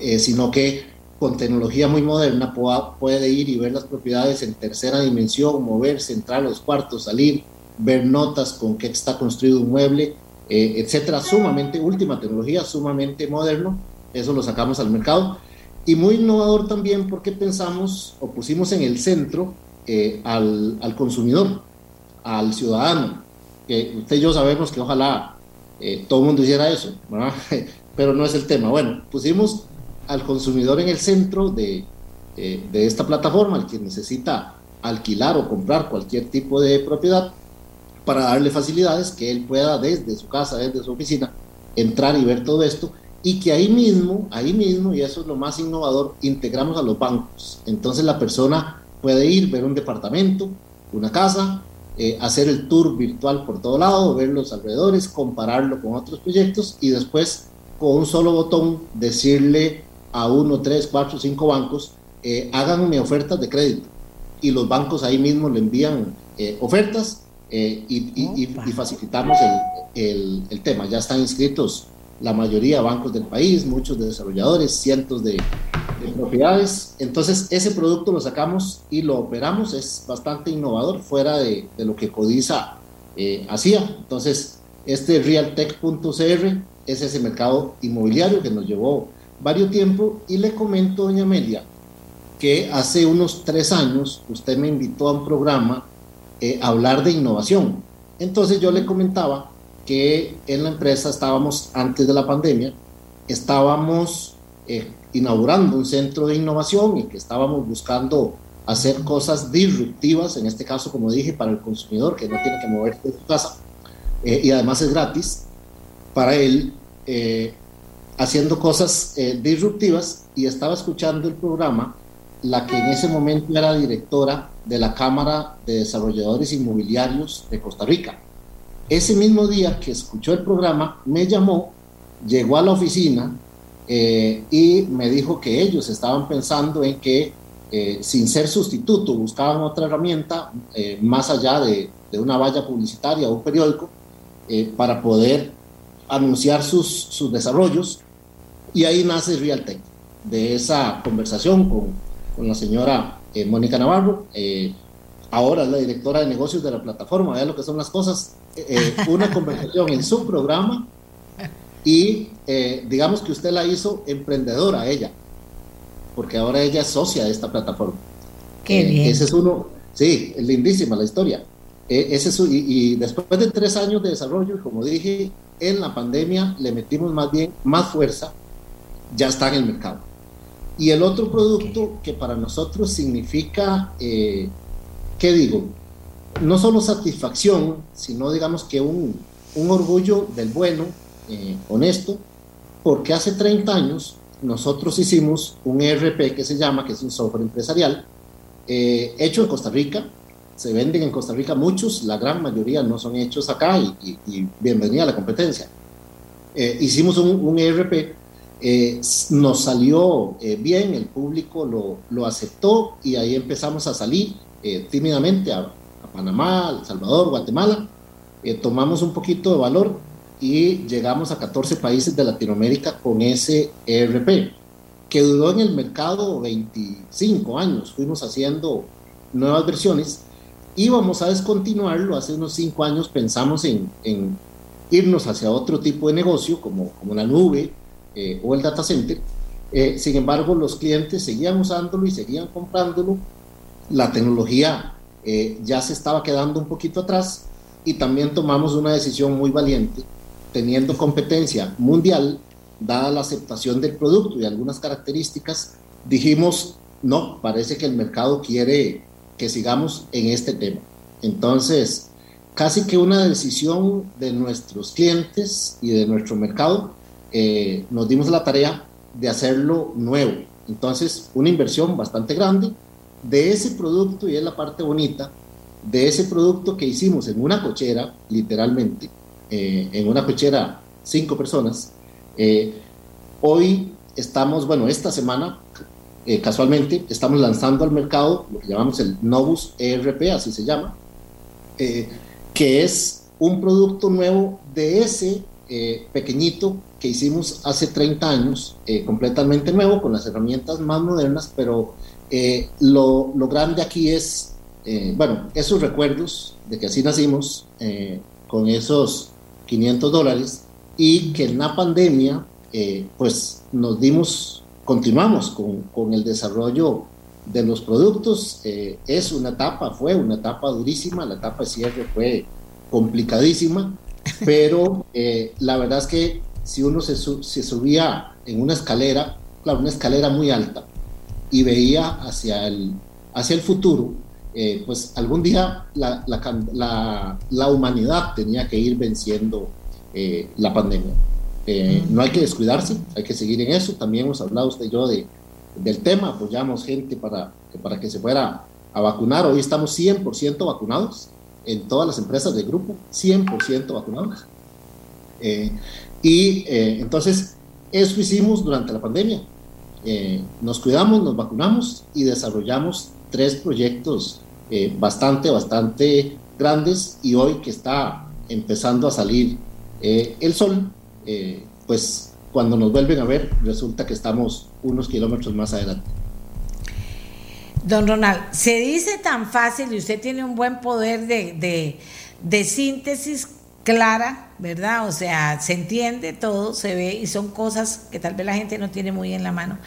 eh, sino que con tecnología muy moderna puede ir y ver las propiedades en tercera dimensión, moverse, entrar a los cuartos, salir, ver notas con qué está construido un mueble, eh, etcétera. Sumamente, última tecnología, sumamente moderno. Eso lo sacamos al mercado. Y muy innovador también porque pensamos o pusimos en el centro eh, al, al consumidor, al ciudadano, que usted y yo sabemos que ojalá eh, todo el mundo hiciera eso, pero no es el tema. Bueno, pusimos al consumidor en el centro de, eh, de esta plataforma, el que necesita alquilar o comprar cualquier tipo de propiedad, para darle facilidades que él pueda desde su casa, desde su oficina, entrar y ver todo esto y que ahí mismo, ahí mismo, y eso es lo más innovador, integramos a los bancos. Entonces la persona puede ir, ver un departamento, una casa, eh, hacer el tour virtual por todo lado, ver los alrededores, compararlo con otros proyectos y después con un solo botón decirle a uno, tres, cuatro, cinco bancos, eh, háganme ofertas de crédito. Y los bancos ahí mismo le envían eh, ofertas y, y, facilitamos el, el, tema. Ya están inscritos la mayoría bancos del país, muchos desarrolladores, cientos de, de propiedades. Entonces, ese producto lo sacamos y lo operamos, es bastante innovador, fuera de, lo que Codiza eh, hacía. Entonces, este realtech.cr es ese mercado inmobiliario que nos llevó varios tiempo y le comento, doña Amelia, que hace unos tres años usted me invitó a un programa hablar de innovación. Entonces yo le comentaba que en la empresa estábamos, antes de la pandemia, estábamos inaugurando un centro de innovación y que estábamos buscando hacer cosas disruptivas, en este caso, como dije, para el consumidor que no tiene que moverse de su casa eh, y además es gratis, para él eh, haciendo cosas eh, disruptivas y estaba escuchando el programa la que en ese momento era directora de la Cámara de Desarrolladores Inmobiliarios de Costa Rica. Ese mismo día que escuchó el programa, me llamó, llegó a la oficina y me dijo que ellos estaban pensando en que eh, sin ser sustituto, buscaban otra herramienta eh, más allá de, una valla publicitaria o un periódico eh, para poder anunciar sus, desarrollos. Y ahí nace Realtech, de esa conversación con, con la señora Mónica Navarro. Ahora es la directora de negocios de la plataforma, vea lo que son las cosas. una conversación en su programa y digamos que usted la hizo emprendedora ella porque ahora ella es socia de esta plataforma. Qué eh, bien. Ese es uno, sí, es lindísima la historia. Eh, ese es, y, y, después de tres años de desarrollo, como dije, en la pandemia le metimos más bien más fuerza, ya está en el mercado. Y el otro producto que para nosotros significa, eh, ¿qué digo? No solo satisfacción, sino digamos que un, un orgullo del bueno, honesto, porque hace 30 años nosotros hicimos un ERP que se llama, que es un software empresarial, eh, hecho en Costa Rica. Se venden en Costa Rica muchos, la gran mayoría no son hechos acá y, bienvenida a la competencia. Eh, hicimos un, ERP, eh, nos salió bien, el público lo, lo, aceptó y ahí empezamos a salir tímidamente a, Panamá, El Salvador, Guatemala. tomamos un poquito de valor y llegamos a 14 países de Latinoamérica con ese ERP, que duró en el mercado 25 años. Fuimos haciendo nuevas versiones. Íbamos a descontinuarlo hace unos 5 años, pensamos en, irnos hacia otro tipo de negocio, como, como la nube eh, o el data center. Eh, sin embargo, los clientes seguían usándolo y seguían comprándolo. La tecnología eh, ya se estaba quedando un poquito atrás y también tomamos una decisión muy valiente teniendo competencia mundial, dada la aceptación del producto y algunas características, dijimos, no, parece que el mercado quiere que sigamos en este tema. Entonces, casi que una decisión de nuestros clientes y de nuestro mercado, eh, nos dimos la tarea de hacerlo nuevo. Entonces, una inversión bastante grande de ese producto, y es la parte bonita, de ese producto que hicimos en una cochera, literalmente, eh, en una cochera cinco personas. Eh, hoy estamos, bueno, esta semana, eh, casualmente, estamos lanzando al mercado lo que llamamos el Novus ERP, así se llama, que es un producto nuevo de ese pequeñito que hicimos hace 30 años, completamente nuevo, con las herramientas más modernas, pero lo, lo, grande aquí es, bueno, esos recuerdos de que así nacimos, con esos 500 dólares y que en la pandemia eh, pues nos dimos, continuamos con, con, el desarrollo de los productos. Eh, es una etapa, fue una etapa durísima, la etapa de cierre fue complicadísima, pero eh, la verdad es que si uno se, se, subía en una escalera, claro, una escalera muy alta, y veía hacia el, hacia el futuro, eh, pues algún día la, la, la, humanidad tenía que ir venciendo eh, la pandemia. Eh, no hay que descuidarse, hay que seguir en eso. También hemos hablado usted y yo de, del tema, apoyamos gente para, para que se fuera a vacunar. Hoy estamos 100% vacunados en todas las empresas del grupo, 100% vacunados. y entonces, eso hicimos durante la pandemia. Nos cuidamos, nos vacunamos y desarrollamos tres proyectos eh, bastante, bastante grandes y hoy que está empezando a salir eh, el sol, eh, pues cuando nos vuelven a ver resulta que estamos unos kilómetros más adelante. Don Ronald, se dice tan fácil y usted tiene un buen poder de, de, de síntesis clara, ¿verdad? O sea, se entiende todo, se ve y son cosas que tal vez la gente no tiene muy en la mano.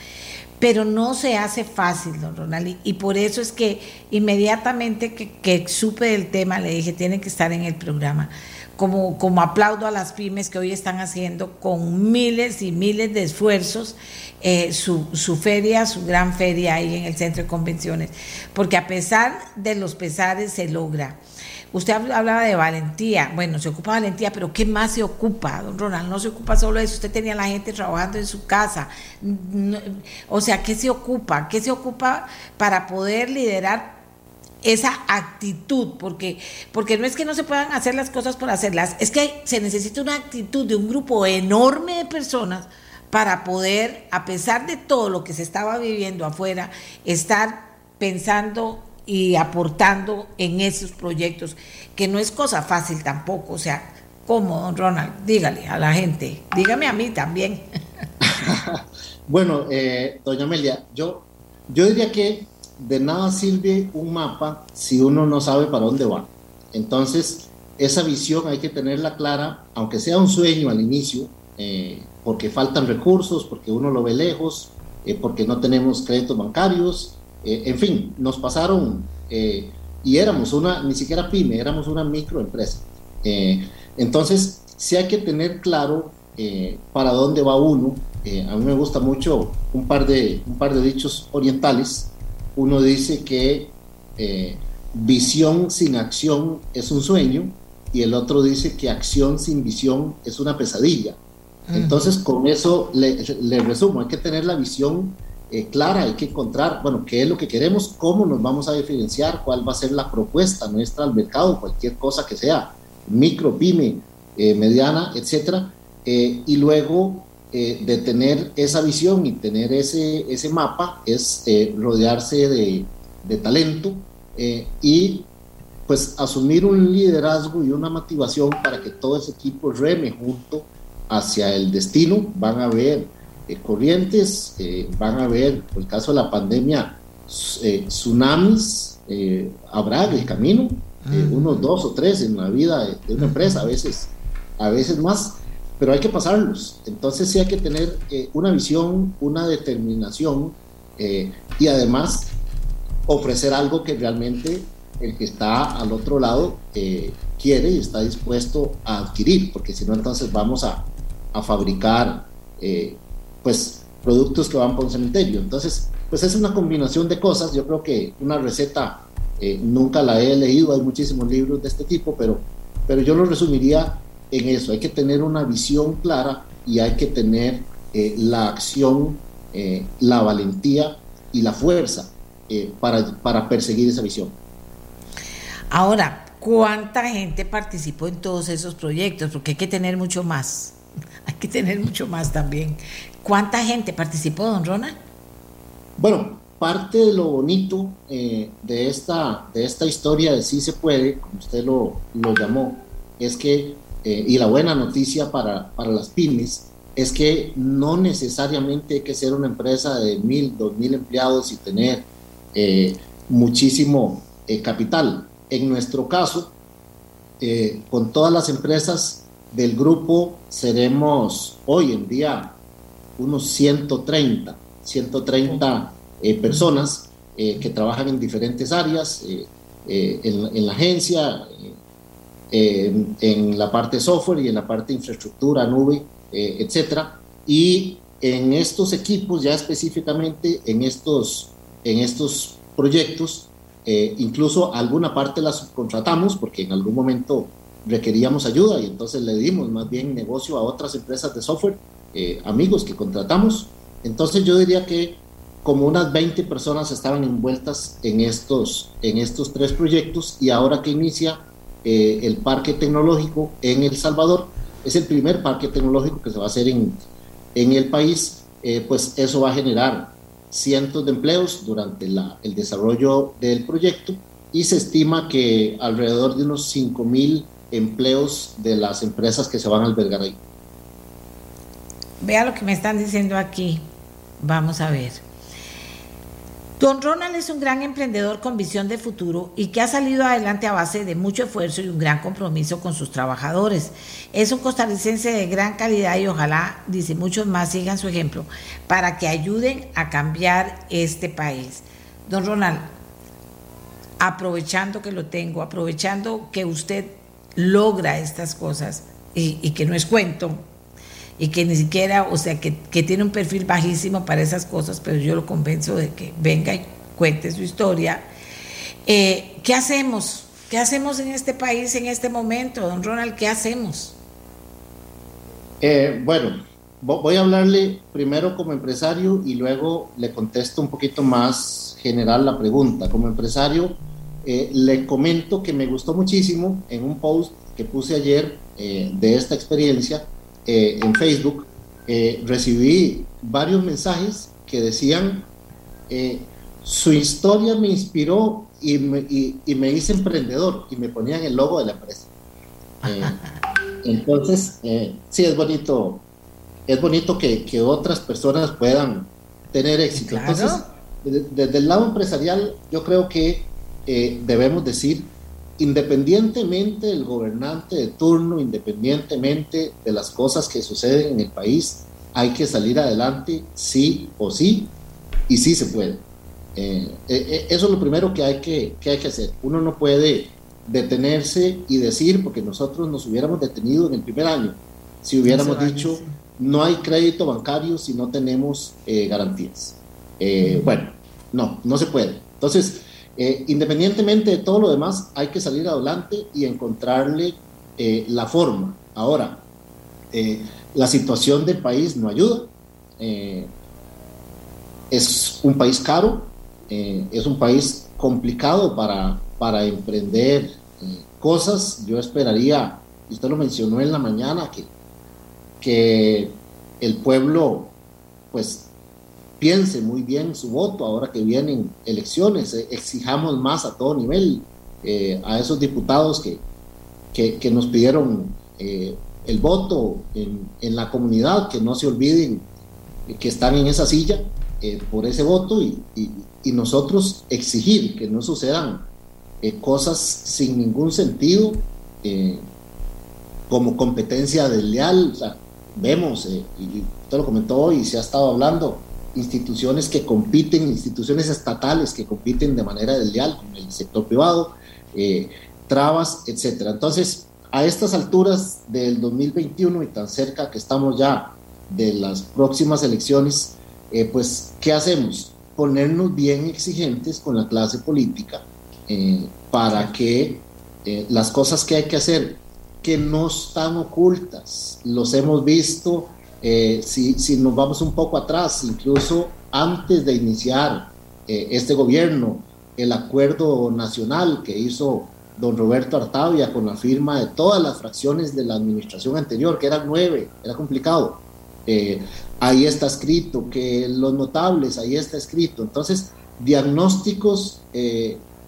pero no se hace fácil, don Ronald, y por eso es que inmediatamente que, supe del tema le dije, tiene que estar en el programa. Como, como, aplaudo a las pymes que hoy están haciendo con miles y miles de esfuerzos eh, su, su, feria, su gran feria ahí en el centro de convenciones, porque a pesar de los pesares se logra. Usted hablaba de valentía, bueno, se ocupa valentía, pero ¿qué más se ocupa, don Ronald? No se ocupa solo eso, usted tenía la gente trabajando en su casa. o sea, ¿qué se ocupa? ¿Qué se ocupa para poder liderar esa actitud? Porque, porque no es que no se puedan hacer las cosas por hacerlas, es que se necesita una actitud de un grupo enorme de personas para poder, a pesar de todo lo que se estaba viviendo afuera, estar pensando y aportando en esos proyectos, que no es cosa fácil tampoco. O sea, ¿cómo, don Ronald? Dígale a la gente, dígame a mí también. bueno, eh, doña Amelia, yo, yo diría que de nada sirve un mapa si uno no sabe para dónde va. Entonces, esa visión hay que tenerla clara, aunque sea un sueño al inicio, eh, porque faltan recursos, porque uno lo ve lejos, eh, porque no tenemos créditos bancarios, eh, en fin, nos pasaron eh, y éramos una, ni siquiera pyme, éramos una microempresa. Eh, entonces, sí hay que tener claro para dónde va uno. a mí me gusta mucho un par de, un par de dichos orientales. Uno dice que visión sin acción es un sueño y el otro dice que acción sin visión es una pesadilla. Entonces, con eso le, le resumo, hay que tener la visión eh, clara, hay que encontrar, bueno, qué es lo que queremos, cómo nos vamos a diferenciar, cuál va a ser la propuesta nuestra al mercado, cualquier cosa que sea, micro, pyme, eh, mediana, etcétera, eh, y luego de tener esa visión y tener ese, ese mapa es rodearse de, de talento y pues asumir un liderazgo y una motivación para que todo ese equipo reme junto hacia el destino, van a ver eh, corrientes, eh, van a haber, por el caso de la pandemia, eh, tsunamis, habrá en el camino, unos dos o tres en la vida de, una empresa, a veces, a veces más, pero hay que pasarlos. Entonces sí hay que tener una visión, una determinación y además ofrecer algo que realmente el que está al otro lado quiere y está dispuesto a adquirir, porque si no entonces vamos a, a fabricar pues productos que van por un cementerio. Entonces, pues es una combinación de cosas. Yo creo que una receta eh, nunca la he leído, hay muchísimos libros de este tipo, pero, pero yo lo resumiría en eso. Hay que tener una visión clara y hay que tener eh, la acción, eh, la valentía y la fuerza para, para perseguir esa visión. Ahora, ¿cuánta gente participó en todos esos proyectos? Porque hay que tener mucho más. Hay que tener mucho más también. ¿Cuánta gente participó, don Ronald? Bueno, parte de lo bonito eh, de, esta, de esta historia de Sí se puede, como usted lo, lo llamó, es que, eh, y la buena noticia para, para, las pymes, es que no necesariamente hay que ser una empresa de mil, dos mil empleados y tener eh, muchísimo capital. En nuestro caso, con todas las empresas del grupo, seremos hoy en día unos 130, 130 eh, personas eh, que trabajan en diferentes áreas, eh, en, la agencia, en la parte software y en la parte infraestructura, nube, etcétera. Y en estos equipos, ya específicamente en estos, en estos proyectos, incluso alguna parte la subcontratamos porque en algún momento requeríamos ayuda y entonces le dimos más bien negocio a otras empresas de software eh, amigos que contratamos. Entonces yo diría que como unas 20 personas estaban envueltas en estos, en estos tres proyectos y ahora que inicia eh, el parque tecnológico en El Salvador, es el primer parque tecnológico que se va a hacer en, en el país, eh, pues eso va a generar cientos de empleos durante la, el desarrollo del proyecto y se estima que alrededor de unos 5 mil empleos de las empresas que se van a albergar ahí. Vea lo que me están diciendo aquí. Vamos a ver. Don Ronald es un gran emprendedor con visión de futuro y que ha salido adelante a base de mucho esfuerzo y un gran compromiso con sus trabajadores. Es un costarricense de gran calidad y ojalá, dice, muchos más sigan su ejemplo para que ayuden a cambiar este país. Don Ronald, aprovechando que lo tengo, aprovechando que usted logra estas cosas y, que no es cuento, y que ni siquiera, o sea, que, tiene un perfil bajísimo para esas cosas, pero yo lo convenzo de que venga y cuente su historia. Eh, ¿Qué hacemos? ¿Qué hacemos en este país en este momento, don Ronald? ¿Qué hacemos? Eh, bueno, voy a hablarle primero como empresario y luego le contesto un poquito más general la pregunta. Como empresario, eh, le comento que me gustó muchísimo en un post que puse ayer de esta experiencia eh, en Facebook, eh, recibí varios mensajes que decían, eh, su historia me inspiró y me, y, me, hice emprendedor y me ponían el logo de la empresa. entonces, sí, es bonito, es bonito que, que, otras personas puedan tener éxito. Entonces, desde, el lado empresarial, yo creo que debemos decir independientemente del gobernante de turno, independientemente de las cosas que suceden en el país, hay que salir adelante sí o sí, y sí se puede. Eh, eh, eh, eso es lo primero que hay que, que hay que hacer. Uno no puede detenerse y decir, porque nosotros nos hubiéramos detenido en el primer año, si hubiéramos dicho, no hay crédito bancario si no tenemos garantías. bueno, no, no se puede. Entonces, eh, independientemente de todo lo demás, hay que salir adelante y encontrarle eh, la forma. Ahora, eh, la situación del país no ayuda. es un país caro, es un país complicado para, para emprender cosas. Yo esperaría, usted lo mencionó en la mañana, que, que el pueblo pues piense muy bien su voto ahora que vienen elecciones, eh, exijamos más a todo nivel eh, a esos diputados que, que, nos pidieron eh, el voto en, en, la comunidad, que no se olviden que están en esa silla por ese voto y, y, nosotros exigir que no sucedan cosas sin ningún sentido como competencia desleal. O vemos, y usted lo comentó hoy, se ha estado hablando, instituciones que compiten, instituciones estatales que compiten de manera desleal con el sector privado, eh, trabas, etcétera. Entonces, a estas alturas del 2021 y tan cerca que estamos ya de las próximas elecciones, eh, pues, ¿qué hacemos? Ponernos bien exigentes con la clase política eh, para que las cosas que hay que hacer, que no están ocultas, los hemos visto eh, si, si, nos vamos un poco atrás, incluso antes de iniciar eh, este gobierno, el acuerdo nacional que hizo don Roberto Artavia con la firma de todas las fracciones de la administración anterior, que eran nueve, era complicado. Eh, ahí está escrito que los notables, ahí está escrito. Entonces, diagnósticos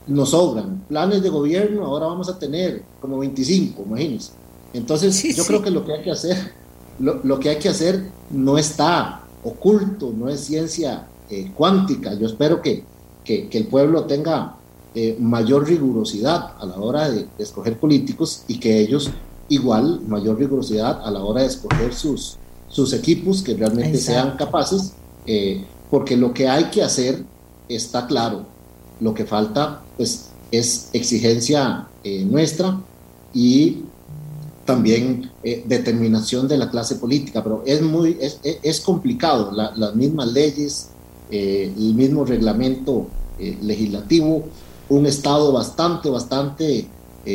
nos sobran. Planes de gobierno, ahora vamos a tener como 25, imagínense. Entonces, yo creo que lo que hay que hacer lo, que hay que hacer no está oculto, no es ciencia eh, cuántica. Yo espero que, que, el pueblo tenga eh, mayor rigurosidad a la hora de, escoger políticos y que ellos igual mayor rigurosidad a la hora de escoger sus, sus equipos que realmente sean capaces, eh, porque lo que hay que hacer está claro. Lo que falta pues es exigencia nuestra y también eh, determinación de la clase política, pero es muy es, es complicado, las mismas leyes, eh, el mismo reglamento eh, legislativo, un Estado bastante, bastante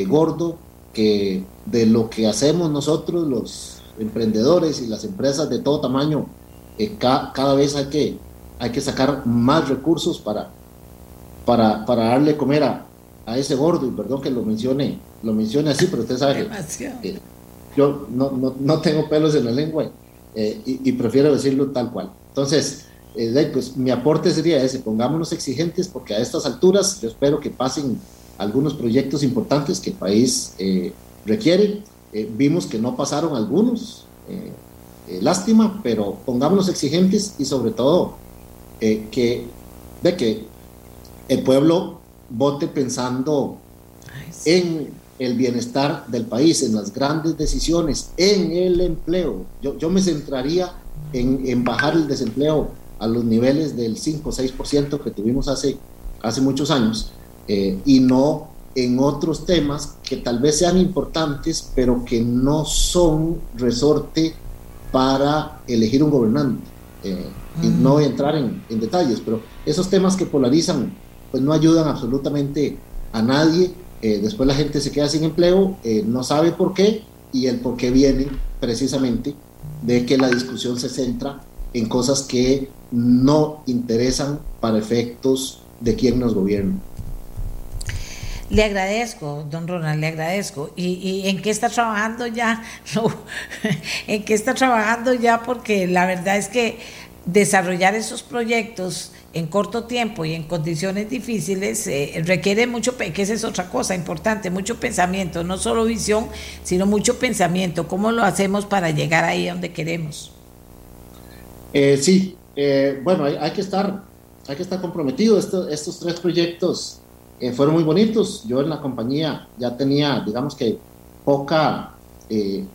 gordo, que de lo que hacemos nosotros, los emprendedores y las empresas de todo tamaño, cada vez hay que, hay que sacar más recursos para, para, para darle comer a, a ese gordo, y perdón que lo mencione, lo mencione así, pero usted sabe que yo no, no, no, tengo pelos en la lengua eh, y, prefiero decirlo tal cual. Entonces, eh, pues mi aporte sería ese, pongámonos exigentes porque a estas alturas yo espero que pasen algunos proyectos importantes que el país eh, requiere. vimos que no pasaron algunos, lástima, pero pongámonos exigentes y sobre todo que, de que el pueblo vote pensando en el bienestar del país, en las grandes decisiones, en el empleo. Yo, yo me centraría en, en, bajar el desempleo a los niveles del 5 o 6% que tuvimos hace, hace muchos años eh, y no en otros temas que tal vez sean importantes, pero que no son resorte para elegir un gobernante. Eh, y no voy a entrar en, en, detalles, pero esos temas que polarizan, pues no ayudan absolutamente a nadie. Eh, después la gente se queda sin empleo, eh, no sabe por qué, y el por qué viene precisamente de que la discusión se centra en cosas que no interesan para efectos de quien nos gobierna. Le agradezco, don Ronald, le agradezco. ¿Y, y en qué está trabajando ya? ¿En qué está trabajando ya? Porque la verdad es que desarrollar esos proyectos en corto tiempo y en condiciones difíciles eh, requiere mucho, que esa es otra cosa importante, mucho pensamiento, no solo visión, sino mucho pensamiento. ¿Cómo lo hacemos para llegar ahí donde queremos? Eh, sí, eh, bueno, hay, que estar, hay que estar comprometido. Estos, estos tres proyectos fueron muy bonitos. Yo en la compañía ya tenía, digamos que, poca,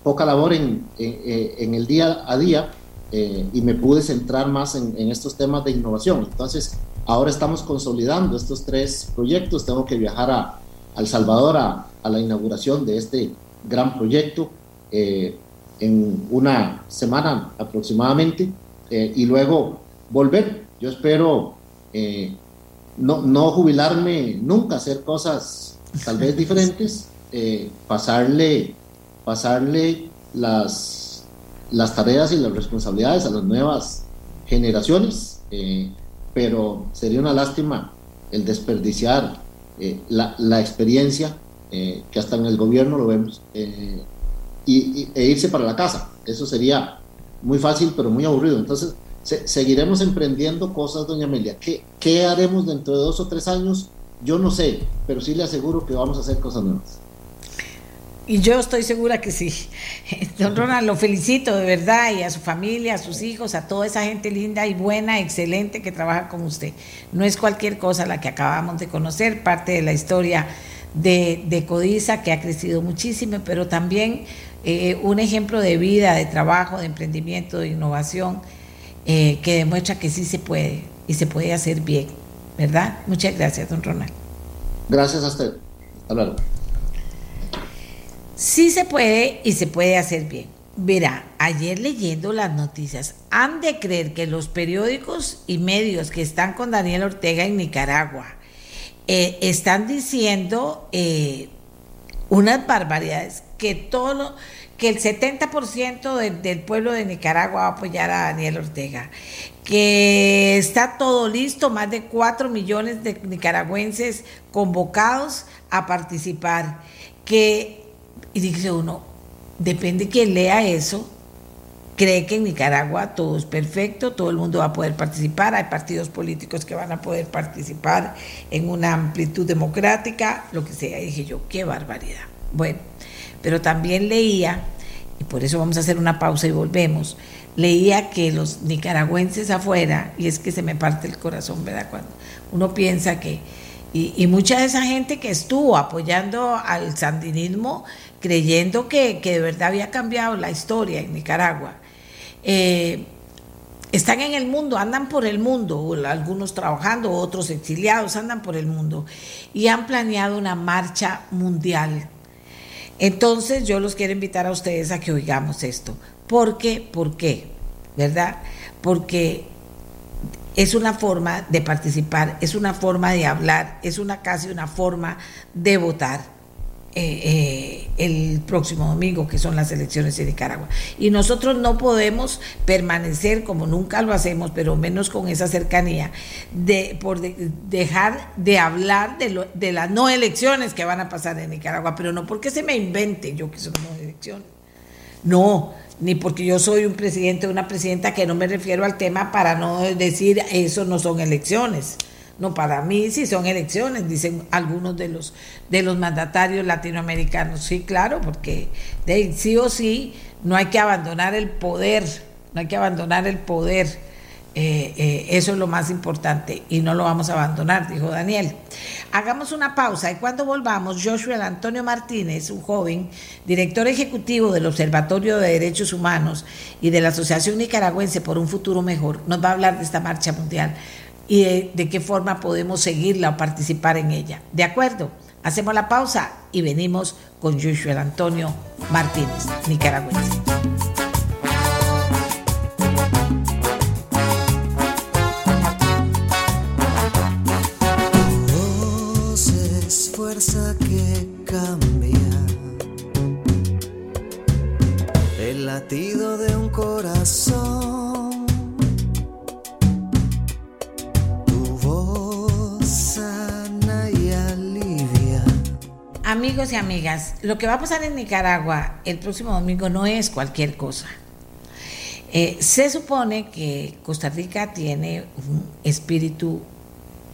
poca labor en, en, el día a día eh, y me pude centrar más en, estos temas de innovación. Entonces, ahora estamos consolidando estos tres proyectos. Tengo que viajar a, El Salvador a, a, la inauguración de este gran proyecto eh, en una semana aproximadamente eh, y luego volver. Yo espero no, no jubilarme nunca, hacer cosas tal vez diferentes, eh, pasarle, pasarle las, las tareas y las responsabilidades a las nuevas generaciones, eh, pero sería una lástima el desperdiciar eh, la, experiencia eh, que hasta en el gobierno lo vemos y, e irse para la casa. Eso sería muy fácil, pero muy aburrido. Entonces, se, seguiremos emprendiendo cosas, doña Amelia. ¿Qué, ¿Qué haremos dentro de dos o tres años? Yo no sé, pero sí le aseguro que vamos a hacer cosas nuevas. Y yo estoy segura que sí. Don Ronald, lo felicito de verdad y a su familia, a sus hijos, a toda esa gente linda y buena, excelente que trabaja con usted. No es cualquier cosa la que acabamos de conocer, parte de la historia de, de Codiza que ha crecido muchísimo, pero también eh, un ejemplo de vida, de trabajo, de emprendimiento, de innovación eh, que demuestra que sí se puede y se puede hacer bien, ¿verdad? Muchas gracias, don Ronald. Gracias a usted. Hasta. Sí se puede y se puede hacer bien. Verá, ayer leyendo las noticias, han de creer que los periódicos y medios que están con Daniel Ortega en Nicaragua eh, están diciendo eh, unas barbaridades, que todo lo, que el 70% de, del pueblo de Nicaragua va a apoyar a Daniel Ortega, que está todo listo, más de 4 millones de nicaragüenses convocados a participar, que, y dice uno, depende quien lea eso, cree que en Nicaragua todo es perfecto, todo el mundo va a poder participar, hay partidos políticos que van a poder participar en una amplitud democrática, lo que sea, y dije yo, qué barbaridad. Bueno, pero también leía, y por eso vamos a hacer una pausa y volvemos, leía que los nicaragüenses afuera, y es que se me parte el corazón, ¿verdad? Cuando uno piensa que, y, y mucha de esa gente que estuvo apoyando al sandinismo, creyendo que, que de verdad había cambiado la historia en Nicaragua, eh, están en el mundo, andan por el mundo, algunos trabajando, otros exiliados, andan por el mundo, y han planeado una marcha mundial entonces yo los quiero invitar a ustedes a que oigamos esto. ¿Por qué? ¿Por qué? ¿Verdad? Porque es una forma de participar, es una forma de hablar, es una casi una forma de votar. Eh, eh, el próximo domingo, que son las elecciones en Nicaragua. Y nosotros no podemos permanecer como nunca lo hacemos, pero menos con esa cercanía, de, por de, dejar de hablar de, lo, de las no elecciones que van a pasar en Nicaragua, pero no porque se me invente yo que son no elecciones. No, ni porque yo soy un presidente o una presidenta que no me refiero al tema para no decir eso no son elecciones. No, para mí sí son elecciones, dicen algunos de los, de los mandatarios latinoamericanos. Sí, claro, porque sí o sí no hay que abandonar el poder, no hay que abandonar el poder Eh, eh, eso es lo más importante y no lo vamos a abandonar, dijo Daniel. Hagamos una pausa y cuando volvamos, Joshua Antonio Martínez, un joven director ejecutivo del Observatorio de Derechos Humanos y de la Asociación Nicaragüense por un Futuro Mejor, nos va a hablar de esta marcha mundial y de, qué forma podemos seguirla o participar en ella. ¿De acuerdo? Hacemos la pausa y venimos con Joshua Antonio Martínez, nicaragüense. Amigos y amigas, lo que va a pasar en Nicaragua el próximo domingo no es cualquier cosa. Eh, se supone que Costa Rica tiene un espíritu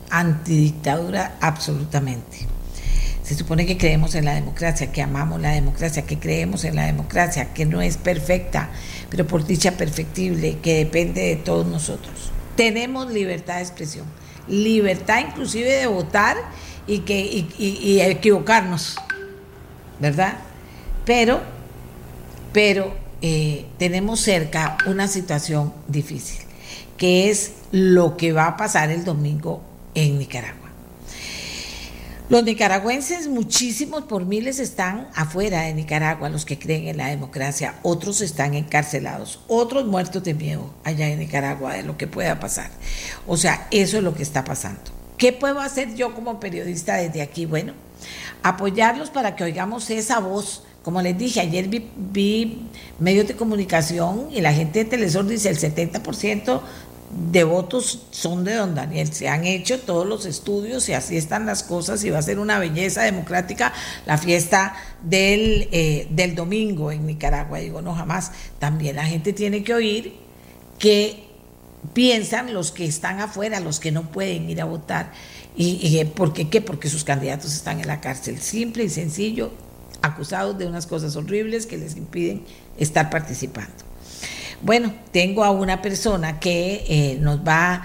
antidictadura absolutamente. Se supone que creemos en la democracia, que amamos la democracia, que creemos en la democracia, que no es perfecta, pero por dicha perfectible, que depende de todos nosotros. Tenemos libertad de expresión, libertad inclusive de votar y, que, y, equivocarnos, ¿verdad? Pero, pero eh, tenemos cerca una situación difícil, que es lo que va a pasar el domingo en Nicaragua. Los nicaragüenses, muchísimos por miles, están afuera de Nicaragua, los que creen en la democracia. Otros están encarcelados, otros muertos de miedo allá en Nicaragua de lo que pueda pasar. O sea, eso es lo que está pasando. ¿Qué puedo hacer yo como periodista desde aquí? Bueno, apoyarlos para que oigamos esa voz. Como les dije, ayer vi, vi medios de comunicación y la gente de Telesor dice el 70% de votos son de don Daniel. Se han hecho todos los estudios y así están las cosas y va a ser una belleza democrática la fiesta del, eh, del domingo en Nicaragua. Digo, no jamás. También la gente tiene que oír que piensan los que están afuera, los que no pueden ir a votar. ¿Y, y por qué? ¿Qué? Porque sus candidatos están en la cárcel. Simple y sencillo, acusados de unas cosas horribles que les impiden estar participando. Bueno, tengo a una persona que eh, nos va,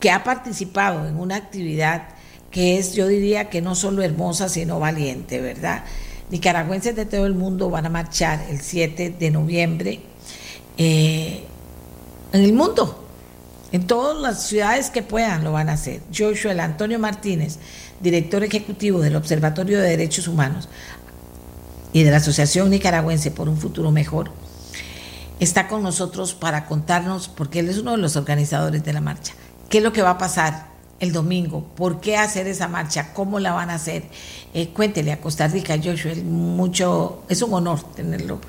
que ha participado en una actividad que es, yo diría que no solo hermosa, sino valiente, ¿verdad? Nicaragüenses de todo el mundo van a marchar el 7 de noviembre eh, en el mundo. En todas las ciudades que puedan lo van a hacer. Joshua el Antonio Martínez, director ejecutivo del Observatorio de Derechos Humanos y de la Asociación Nicaragüense por un Futuro Mejor, está con nosotros para contarnos, porque él es uno de los organizadores de la marcha, qué es lo que va a pasar el domingo, por qué hacer esa marcha, cómo la van a hacer. Eh, cuéntele a Costa Rica, Joshua, mucho, es un honor tenerlo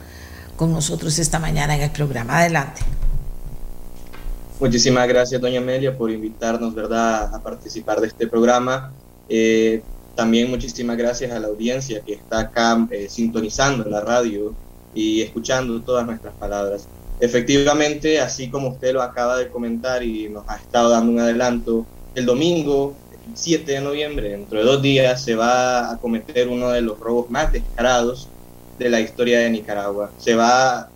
con nosotros esta mañana en el programa. Adelante. Muchísimas gracias, doña Amelia, por invitarnos, ¿verdad?, a participar de este programa. Eh, también muchísimas gracias a la audiencia que está acá eh, sintonizando la radio y escuchando todas nuestras palabras. Efectivamente, así como usted lo acaba de comentar y nos ha estado dando un adelanto, el domingo 7 de noviembre, dentro de dos días, se va a cometer uno de los robos más descarados de la historia de Nicaragua. Se va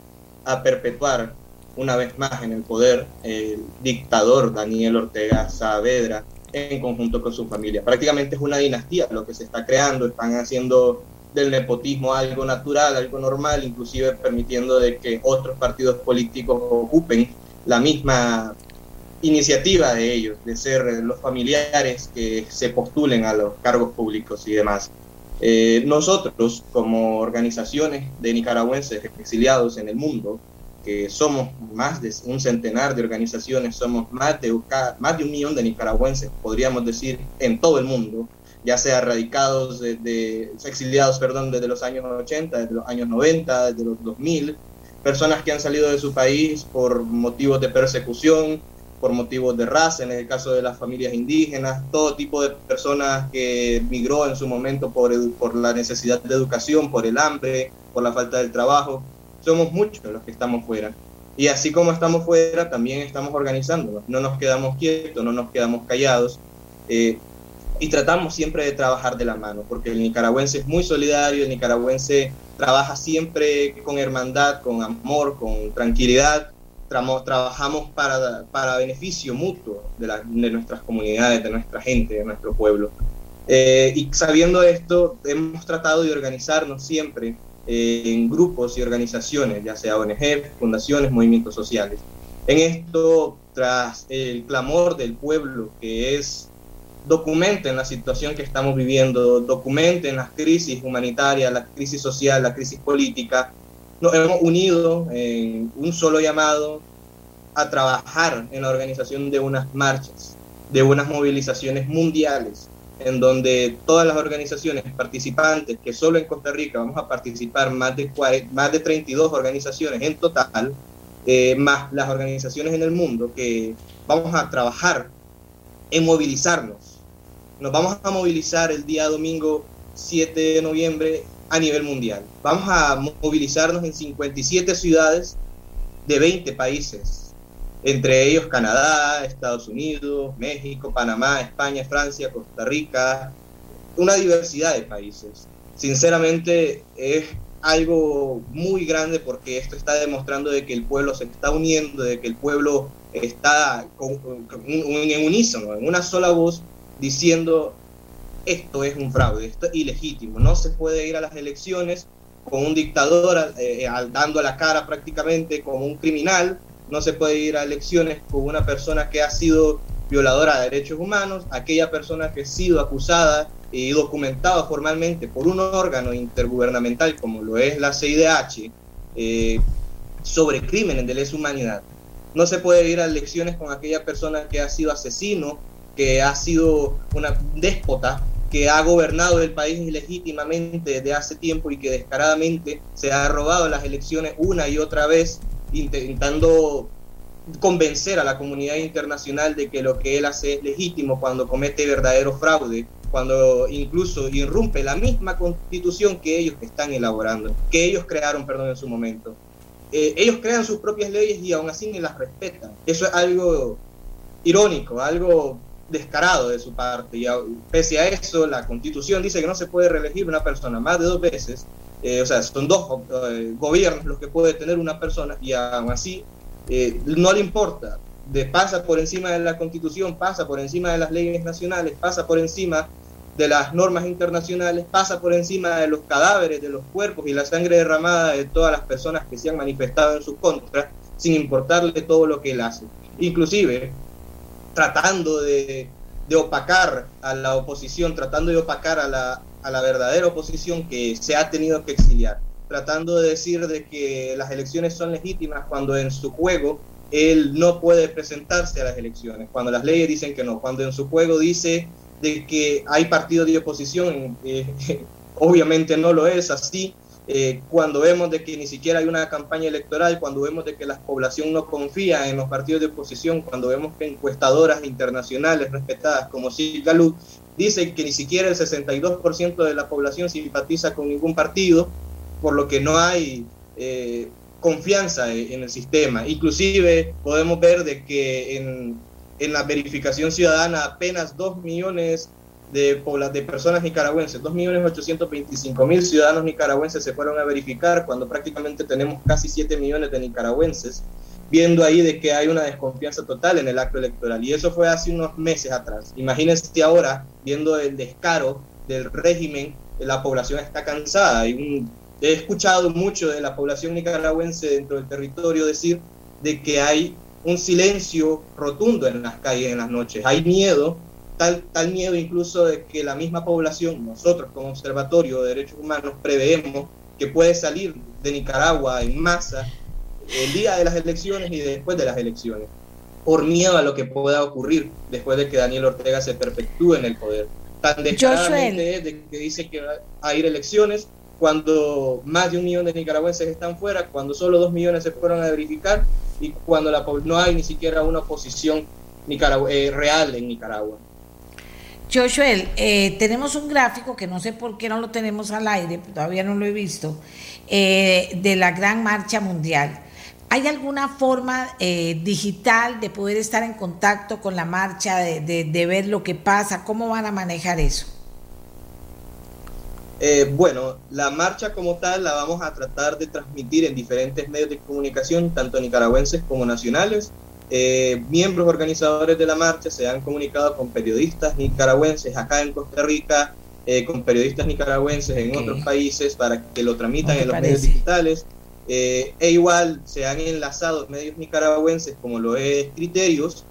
a perpetuar una vez más en el poder el dictador Daniel Ortega Saavedra en conjunto con su familia. Prácticamente es una dinastía lo que se está creando, están haciendo del nepotismo algo natural, algo normal, inclusive permitiendo de que otros partidos políticos ocupen la misma iniciativa de ellos, de ser los familiares que se postulen a los cargos públicos y demás. Eh, nosotros, como organizaciones de nicaragüenses exiliados en el mundo, que somos más de un centenar de organizaciones, somos más de, más de un millón de nicaragüenses, podríamos decir, en todo el mundo, ya sea radicados, de, exiliados, perdón, desde los años 80, desde los años 90, desde los 2000, personas que han salido de su país por motivos de persecución, por motivos de raza, en el caso de las familias indígenas, todo tipo de personas que migró en su momento por, por la necesidad de educación, por el hambre, por la falta del trabajo. Somos muchos los que estamos fuera. Y así como estamos fuera, también estamos organizándonos. No nos quedamos quietos, no nos quedamos callados. Eh, y tratamos siempre de trabajar de la mano, porque el nicaragüense es muy solidario, el nicaragüense trabaja siempre con hermandad, con amor, con tranquilidad, trabajamos para, para beneficio mutuo de, de, nuestras comunidades, de nuestra gente, de nuestro pueblo. Eh, y sabiendo esto, hemos tratado de organizarnos siempre en grupos y organizaciones, ya sea ONG, fundaciones, movimientos sociales. En esto, tras el clamor del pueblo, que es documenten la situación que estamos viviendo, documenten las crisis humanitarias, la crisis social, la crisis política, nos hemos unido en un solo llamado a trabajar en la organización de unas marchas, de unas movilizaciones mundiales, en donde todas las organizaciones participantes, que solo en Costa Rica vamos a participar más de, más de 32 organizaciones en total, eh, más las organizaciones en el mundo, que vamos a trabajar en movilizarnos. Nos vamos a movilizar el día domingo 7 de noviembre a nivel mundial. Vamos a movilizarnos en 57 ciudades de 20 países, entre ellos Canadá, Estados Unidos, México, Panamá, España, Francia, Costa Rica, una diversidad de países. Sinceramente es algo muy grande porque esto está demostrando de que el pueblo se está uniendo, de que el pueblo está en unísono, en una sola voz, diciendo esto es un fraude, esto es ilegítimo. No se puede ir a las elecciones con un dictador eh, dando a la cara prácticamente como un criminal. No se puede ir a elecciones con una persona que ha sido violadora de derechos humanos, aquella persona que ha sido acusada y documentada formalmente por un órgano intergubernamental como lo es la CIDH eh, sobre crímenes de lesa humanidad. No se puede ir a elecciones con aquella persona que ha sido asesino, que ha sido una déspota, que ha gobernado el país ilegítimamente desde hace tiempo y que descaradamente se ha robado las elecciones una y otra vez, intentando convencer a la comunidad internacional de que lo que él hace es legítimo cuando comete verdadero fraude, cuando incluso irrumpe la misma constitución que ellos están elaborando, que ellos crearon, perdón, en su momento. Eh, ellos crean sus propias leyes y aún así ni las respetan. Eso es algo irónico, algo descarado de su parte. Y pese a eso, la constitución dice que no se puede reelegir una persona más de dos veces. Eh, o sea, son dos eh, gobiernos los que puede tener una persona y aún así eh, no le importa. Pasa por encima de la constitución, pasa por encima de las leyes nacionales, pasa por encima de las normas internacionales, pasa por encima de los cadáveres, de los cuerpos y la sangre derramada de todas las personas que se han manifestado en su contra, sin importarle todo lo que él hace. Inclusive, tratando de, opacar a la oposición, tratando de opacar a la, a la verdadera oposición que se ha tenido que exiliar, tratando de decir de que las elecciones son legítimas cuando en su juego él no puede presentarse a las elecciones, cuando las leyes dicen que no, cuando en su juego dice de que hay partidos de oposición, eh, obviamente no lo es así, eh, cuando vemos de que ni siquiera hay una campaña electoral, cuando vemos de que la población no confía en los partidos de oposición, cuando vemos que encuestadoras internacionales respetadas como Gallup dicen que ni siquiera el 62% de la población simpatiza con ningún partido, por lo que no hay eh, confianza en el sistema. Inclusive podemos ver de que en, en la verificación ciudadana apenas 2 millones de, de personas nicaragüenses, 2.825.000 ciudadanos nicaragüenses se fueron a verificar cuando prácticamente tenemos casi 7 millones de nicaragüenses, viendo ahí de que hay una desconfianza total en el acto electoral. Y eso fue hace unos meses atrás. Imagínense ahora, viendo el descaro del régimen, la población está cansada. Y he escuchado mucho de la población nicaragüense dentro del territorio decir de que hay un silencio rotundo en las calles en las noches. Hay miedo tal, tal miedo incluso de que la misma población, nosotros como Observatorio de Derechos Humanos, preveemos que puede salir de Nicaragua en masa el día de las elecciones y después de las elecciones, por miedo a lo que pueda ocurrir después de que Daniel Ortega se perpetúe en el poder. Tan descaradamente es de que dice que va a ir elecciones cuando más de un millón de nicaragüenses están fuera, cuando solo dos millones se fueron a verificar y cuando la, no hay ni siquiera una oposición eh, real en Nicaragua. Joshua, eh, tenemos un gráfico que no sé por qué no lo tenemos al aire, todavía no lo he visto, eh, de la Gran Marcha Mundial. ¿Hay alguna forma eh, digital de poder estar en contacto con la marcha, de, ver lo que pasa? ¿Cómo van a manejar eso? Bueno, la marcha como tal la vamos a tratar de transmitir en diferentes medios de comunicación, tanto nicaragüenses como nacionales. Eh, miembros organizadores de la marcha se han comunicado con periodistas nicaragüenses acá en Costa Rica, eh, con periodistas nicaragüenses en otros países para que lo tramitan en los medios digitales. e igual se han enlazado medios nicaragüenses como lo es Criterios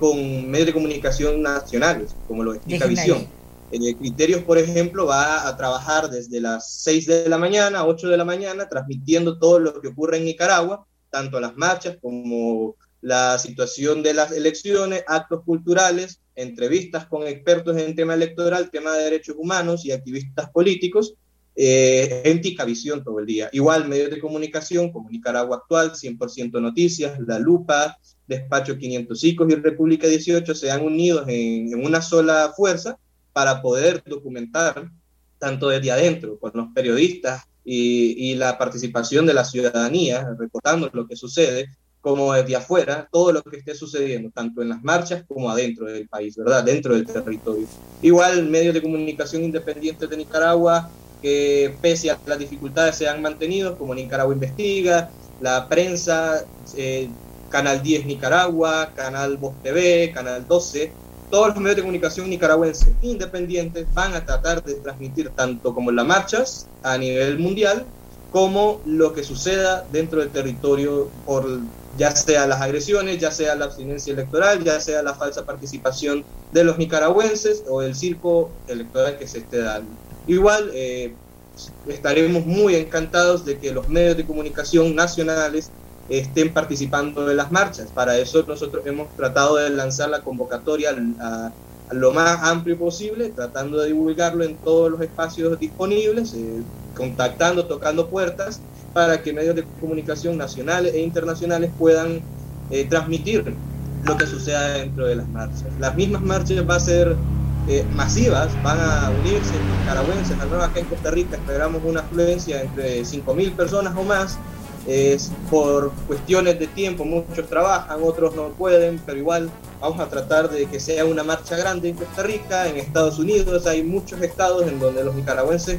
con medios de comunicación nacionales como lo es Visión. Eh, criterios, por ejemplo, va a trabajar desde las 6 de la mañana, 8 de la mañana, transmitiendo todo lo que ocurre en Nicaragua, tanto las marchas como la situación de las elecciones, actos culturales, entrevistas con expertos en tema electoral, tema de derechos humanos y activistas políticos, eh, en Ticavisión todo el día. Igual medios de comunicación como Nicaragua Actual, 100% Noticias, La Lupa, Despacho 505 y República 18 se han unido en una sola fuerza para poder documentar tanto desde adentro, con los periodistas y, la participación de la ciudadanía, reportando lo que sucede, como desde afuera, todo lo que esté sucediendo, tanto en las marchas como adentro del país, ¿verdad? Dentro del territorio. Igual medios de comunicación independientes de Nicaragua, que pese a las dificultades se han mantenido, como Nicaragua Investiga, la prensa, eh, Canal 10 Nicaragua, Canal Voz TV, Canal 12, todos los medios de comunicación nicaragüenses independientes van a tratar de transmitir tanto como las marchas a nivel mundial como lo que suceda dentro del territorio por ya sea las agresiones, ya sea la abstinencia electoral, ya sea la falsa participación de los nicaragüenses o el circo electoral que se esté dando. Igual eh, estaremos muy encantados de que los medios de comunicación nacionales estén participando en las marchas. Para eso nosotros hemos tratado de lanzar la convocatoria a, lo más amplio posible, tratando de divulgarlo en todos los espacios disponibles, eh, contactando, tocando puertas, para que medios de comunicación nacionales e internacionales puedan eh, transmitir lo que suceda dentro de las marchas. Las mismas marchas van a ser eh, masivas, van a unirse nicaragüenses, al menos acá en Costa Rica esperamos una afluencia entre 5.000 personas o más, es por cuestiones de tiempo, muchos trabajan, otros no pueden, pero igual vamos a tratar de que sea una marcha grande en Costa Rica, en Estados Unidos hay muchos estados en donde los nicaragüenses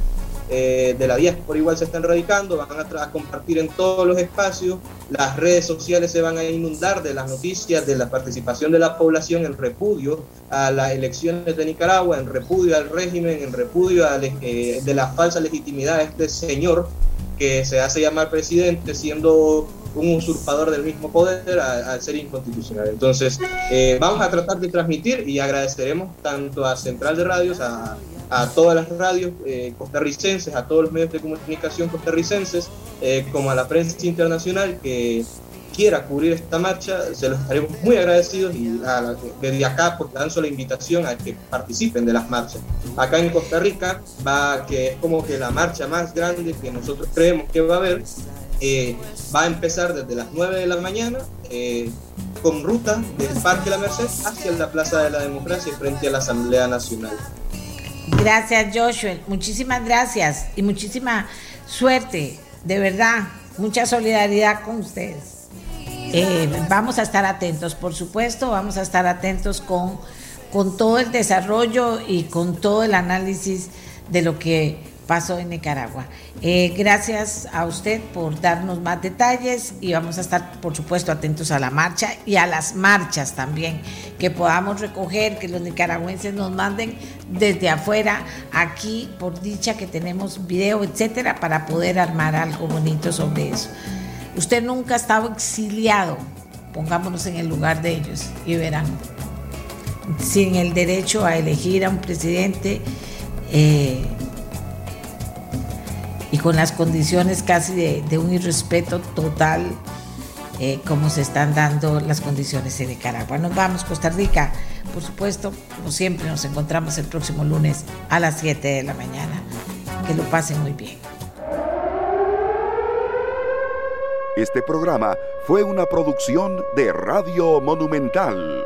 eh, de la por igual se están radicando, van a, a, compartir en todos los espacios, las redes sociales se van a inundar de las noticias de la participación de la población en repudio a las elecciones de Nicaragua, en repudio al régimen, en repudio a, eh, de la falsa legitimidad de este señor que se hace llamar presidente siendo un usurpador del mismo poder al ser inconstitucional. Entonces, eh, vamos a tratar de transmitir y agradeceremos tanto a Central de Radios, a, a todas las radios eh, costarricenses, a todos los medios de comunicación costarricenses, eh, como a la prensa internacional que quiera cubrir esta marcha, se los estaremos muy agradecidos y desde acá pues lanzo la invitación a que participen de las marchas. Acá en Costa Rica va que es como que la marcha más grande que nosotros creemos que va a haber, eh, va a empezar desde las 9 de la mañana eh, con ruta del Parque La Merced hacia la Plaza de la Democracia frente a la Asamblea Nacional. Gracias Joshua, muchísimas gracias y muchísima suerte, de verdad, mucha solidaridad con ustedes. Eh, vamos a estar atentos, por supuesto, vamos a estar atentos con, con todo el desarrollo y con todo el análisis de lo que pasó en Nicaragua. Eh, gracias a usted por darnos más detalles y vamos a estar, por supuesto, atentos a la marcha y a las marchas también, que podamos recoger, que los nicaragüenses nos manden desde afuera, aquí, por dicha que tenemos video, etcétera, para poder armar algo bonito sobre eso. Usted nunca ha estado exiliado, pongámonos en el lugar de ellos y verán, sin el derecho a elegir a un presidente eh, y con las condiciones casi de, un irrespeto total eh, como se están dando las condiciones en Nicaragua. Nos vamos, Costa Rica. Por supuesto, como siempre, nos encontramos el próximo lunes a las 7 de la mañana. Que lo pasen muy bien. Este programa fue una producción de Radio Monumental.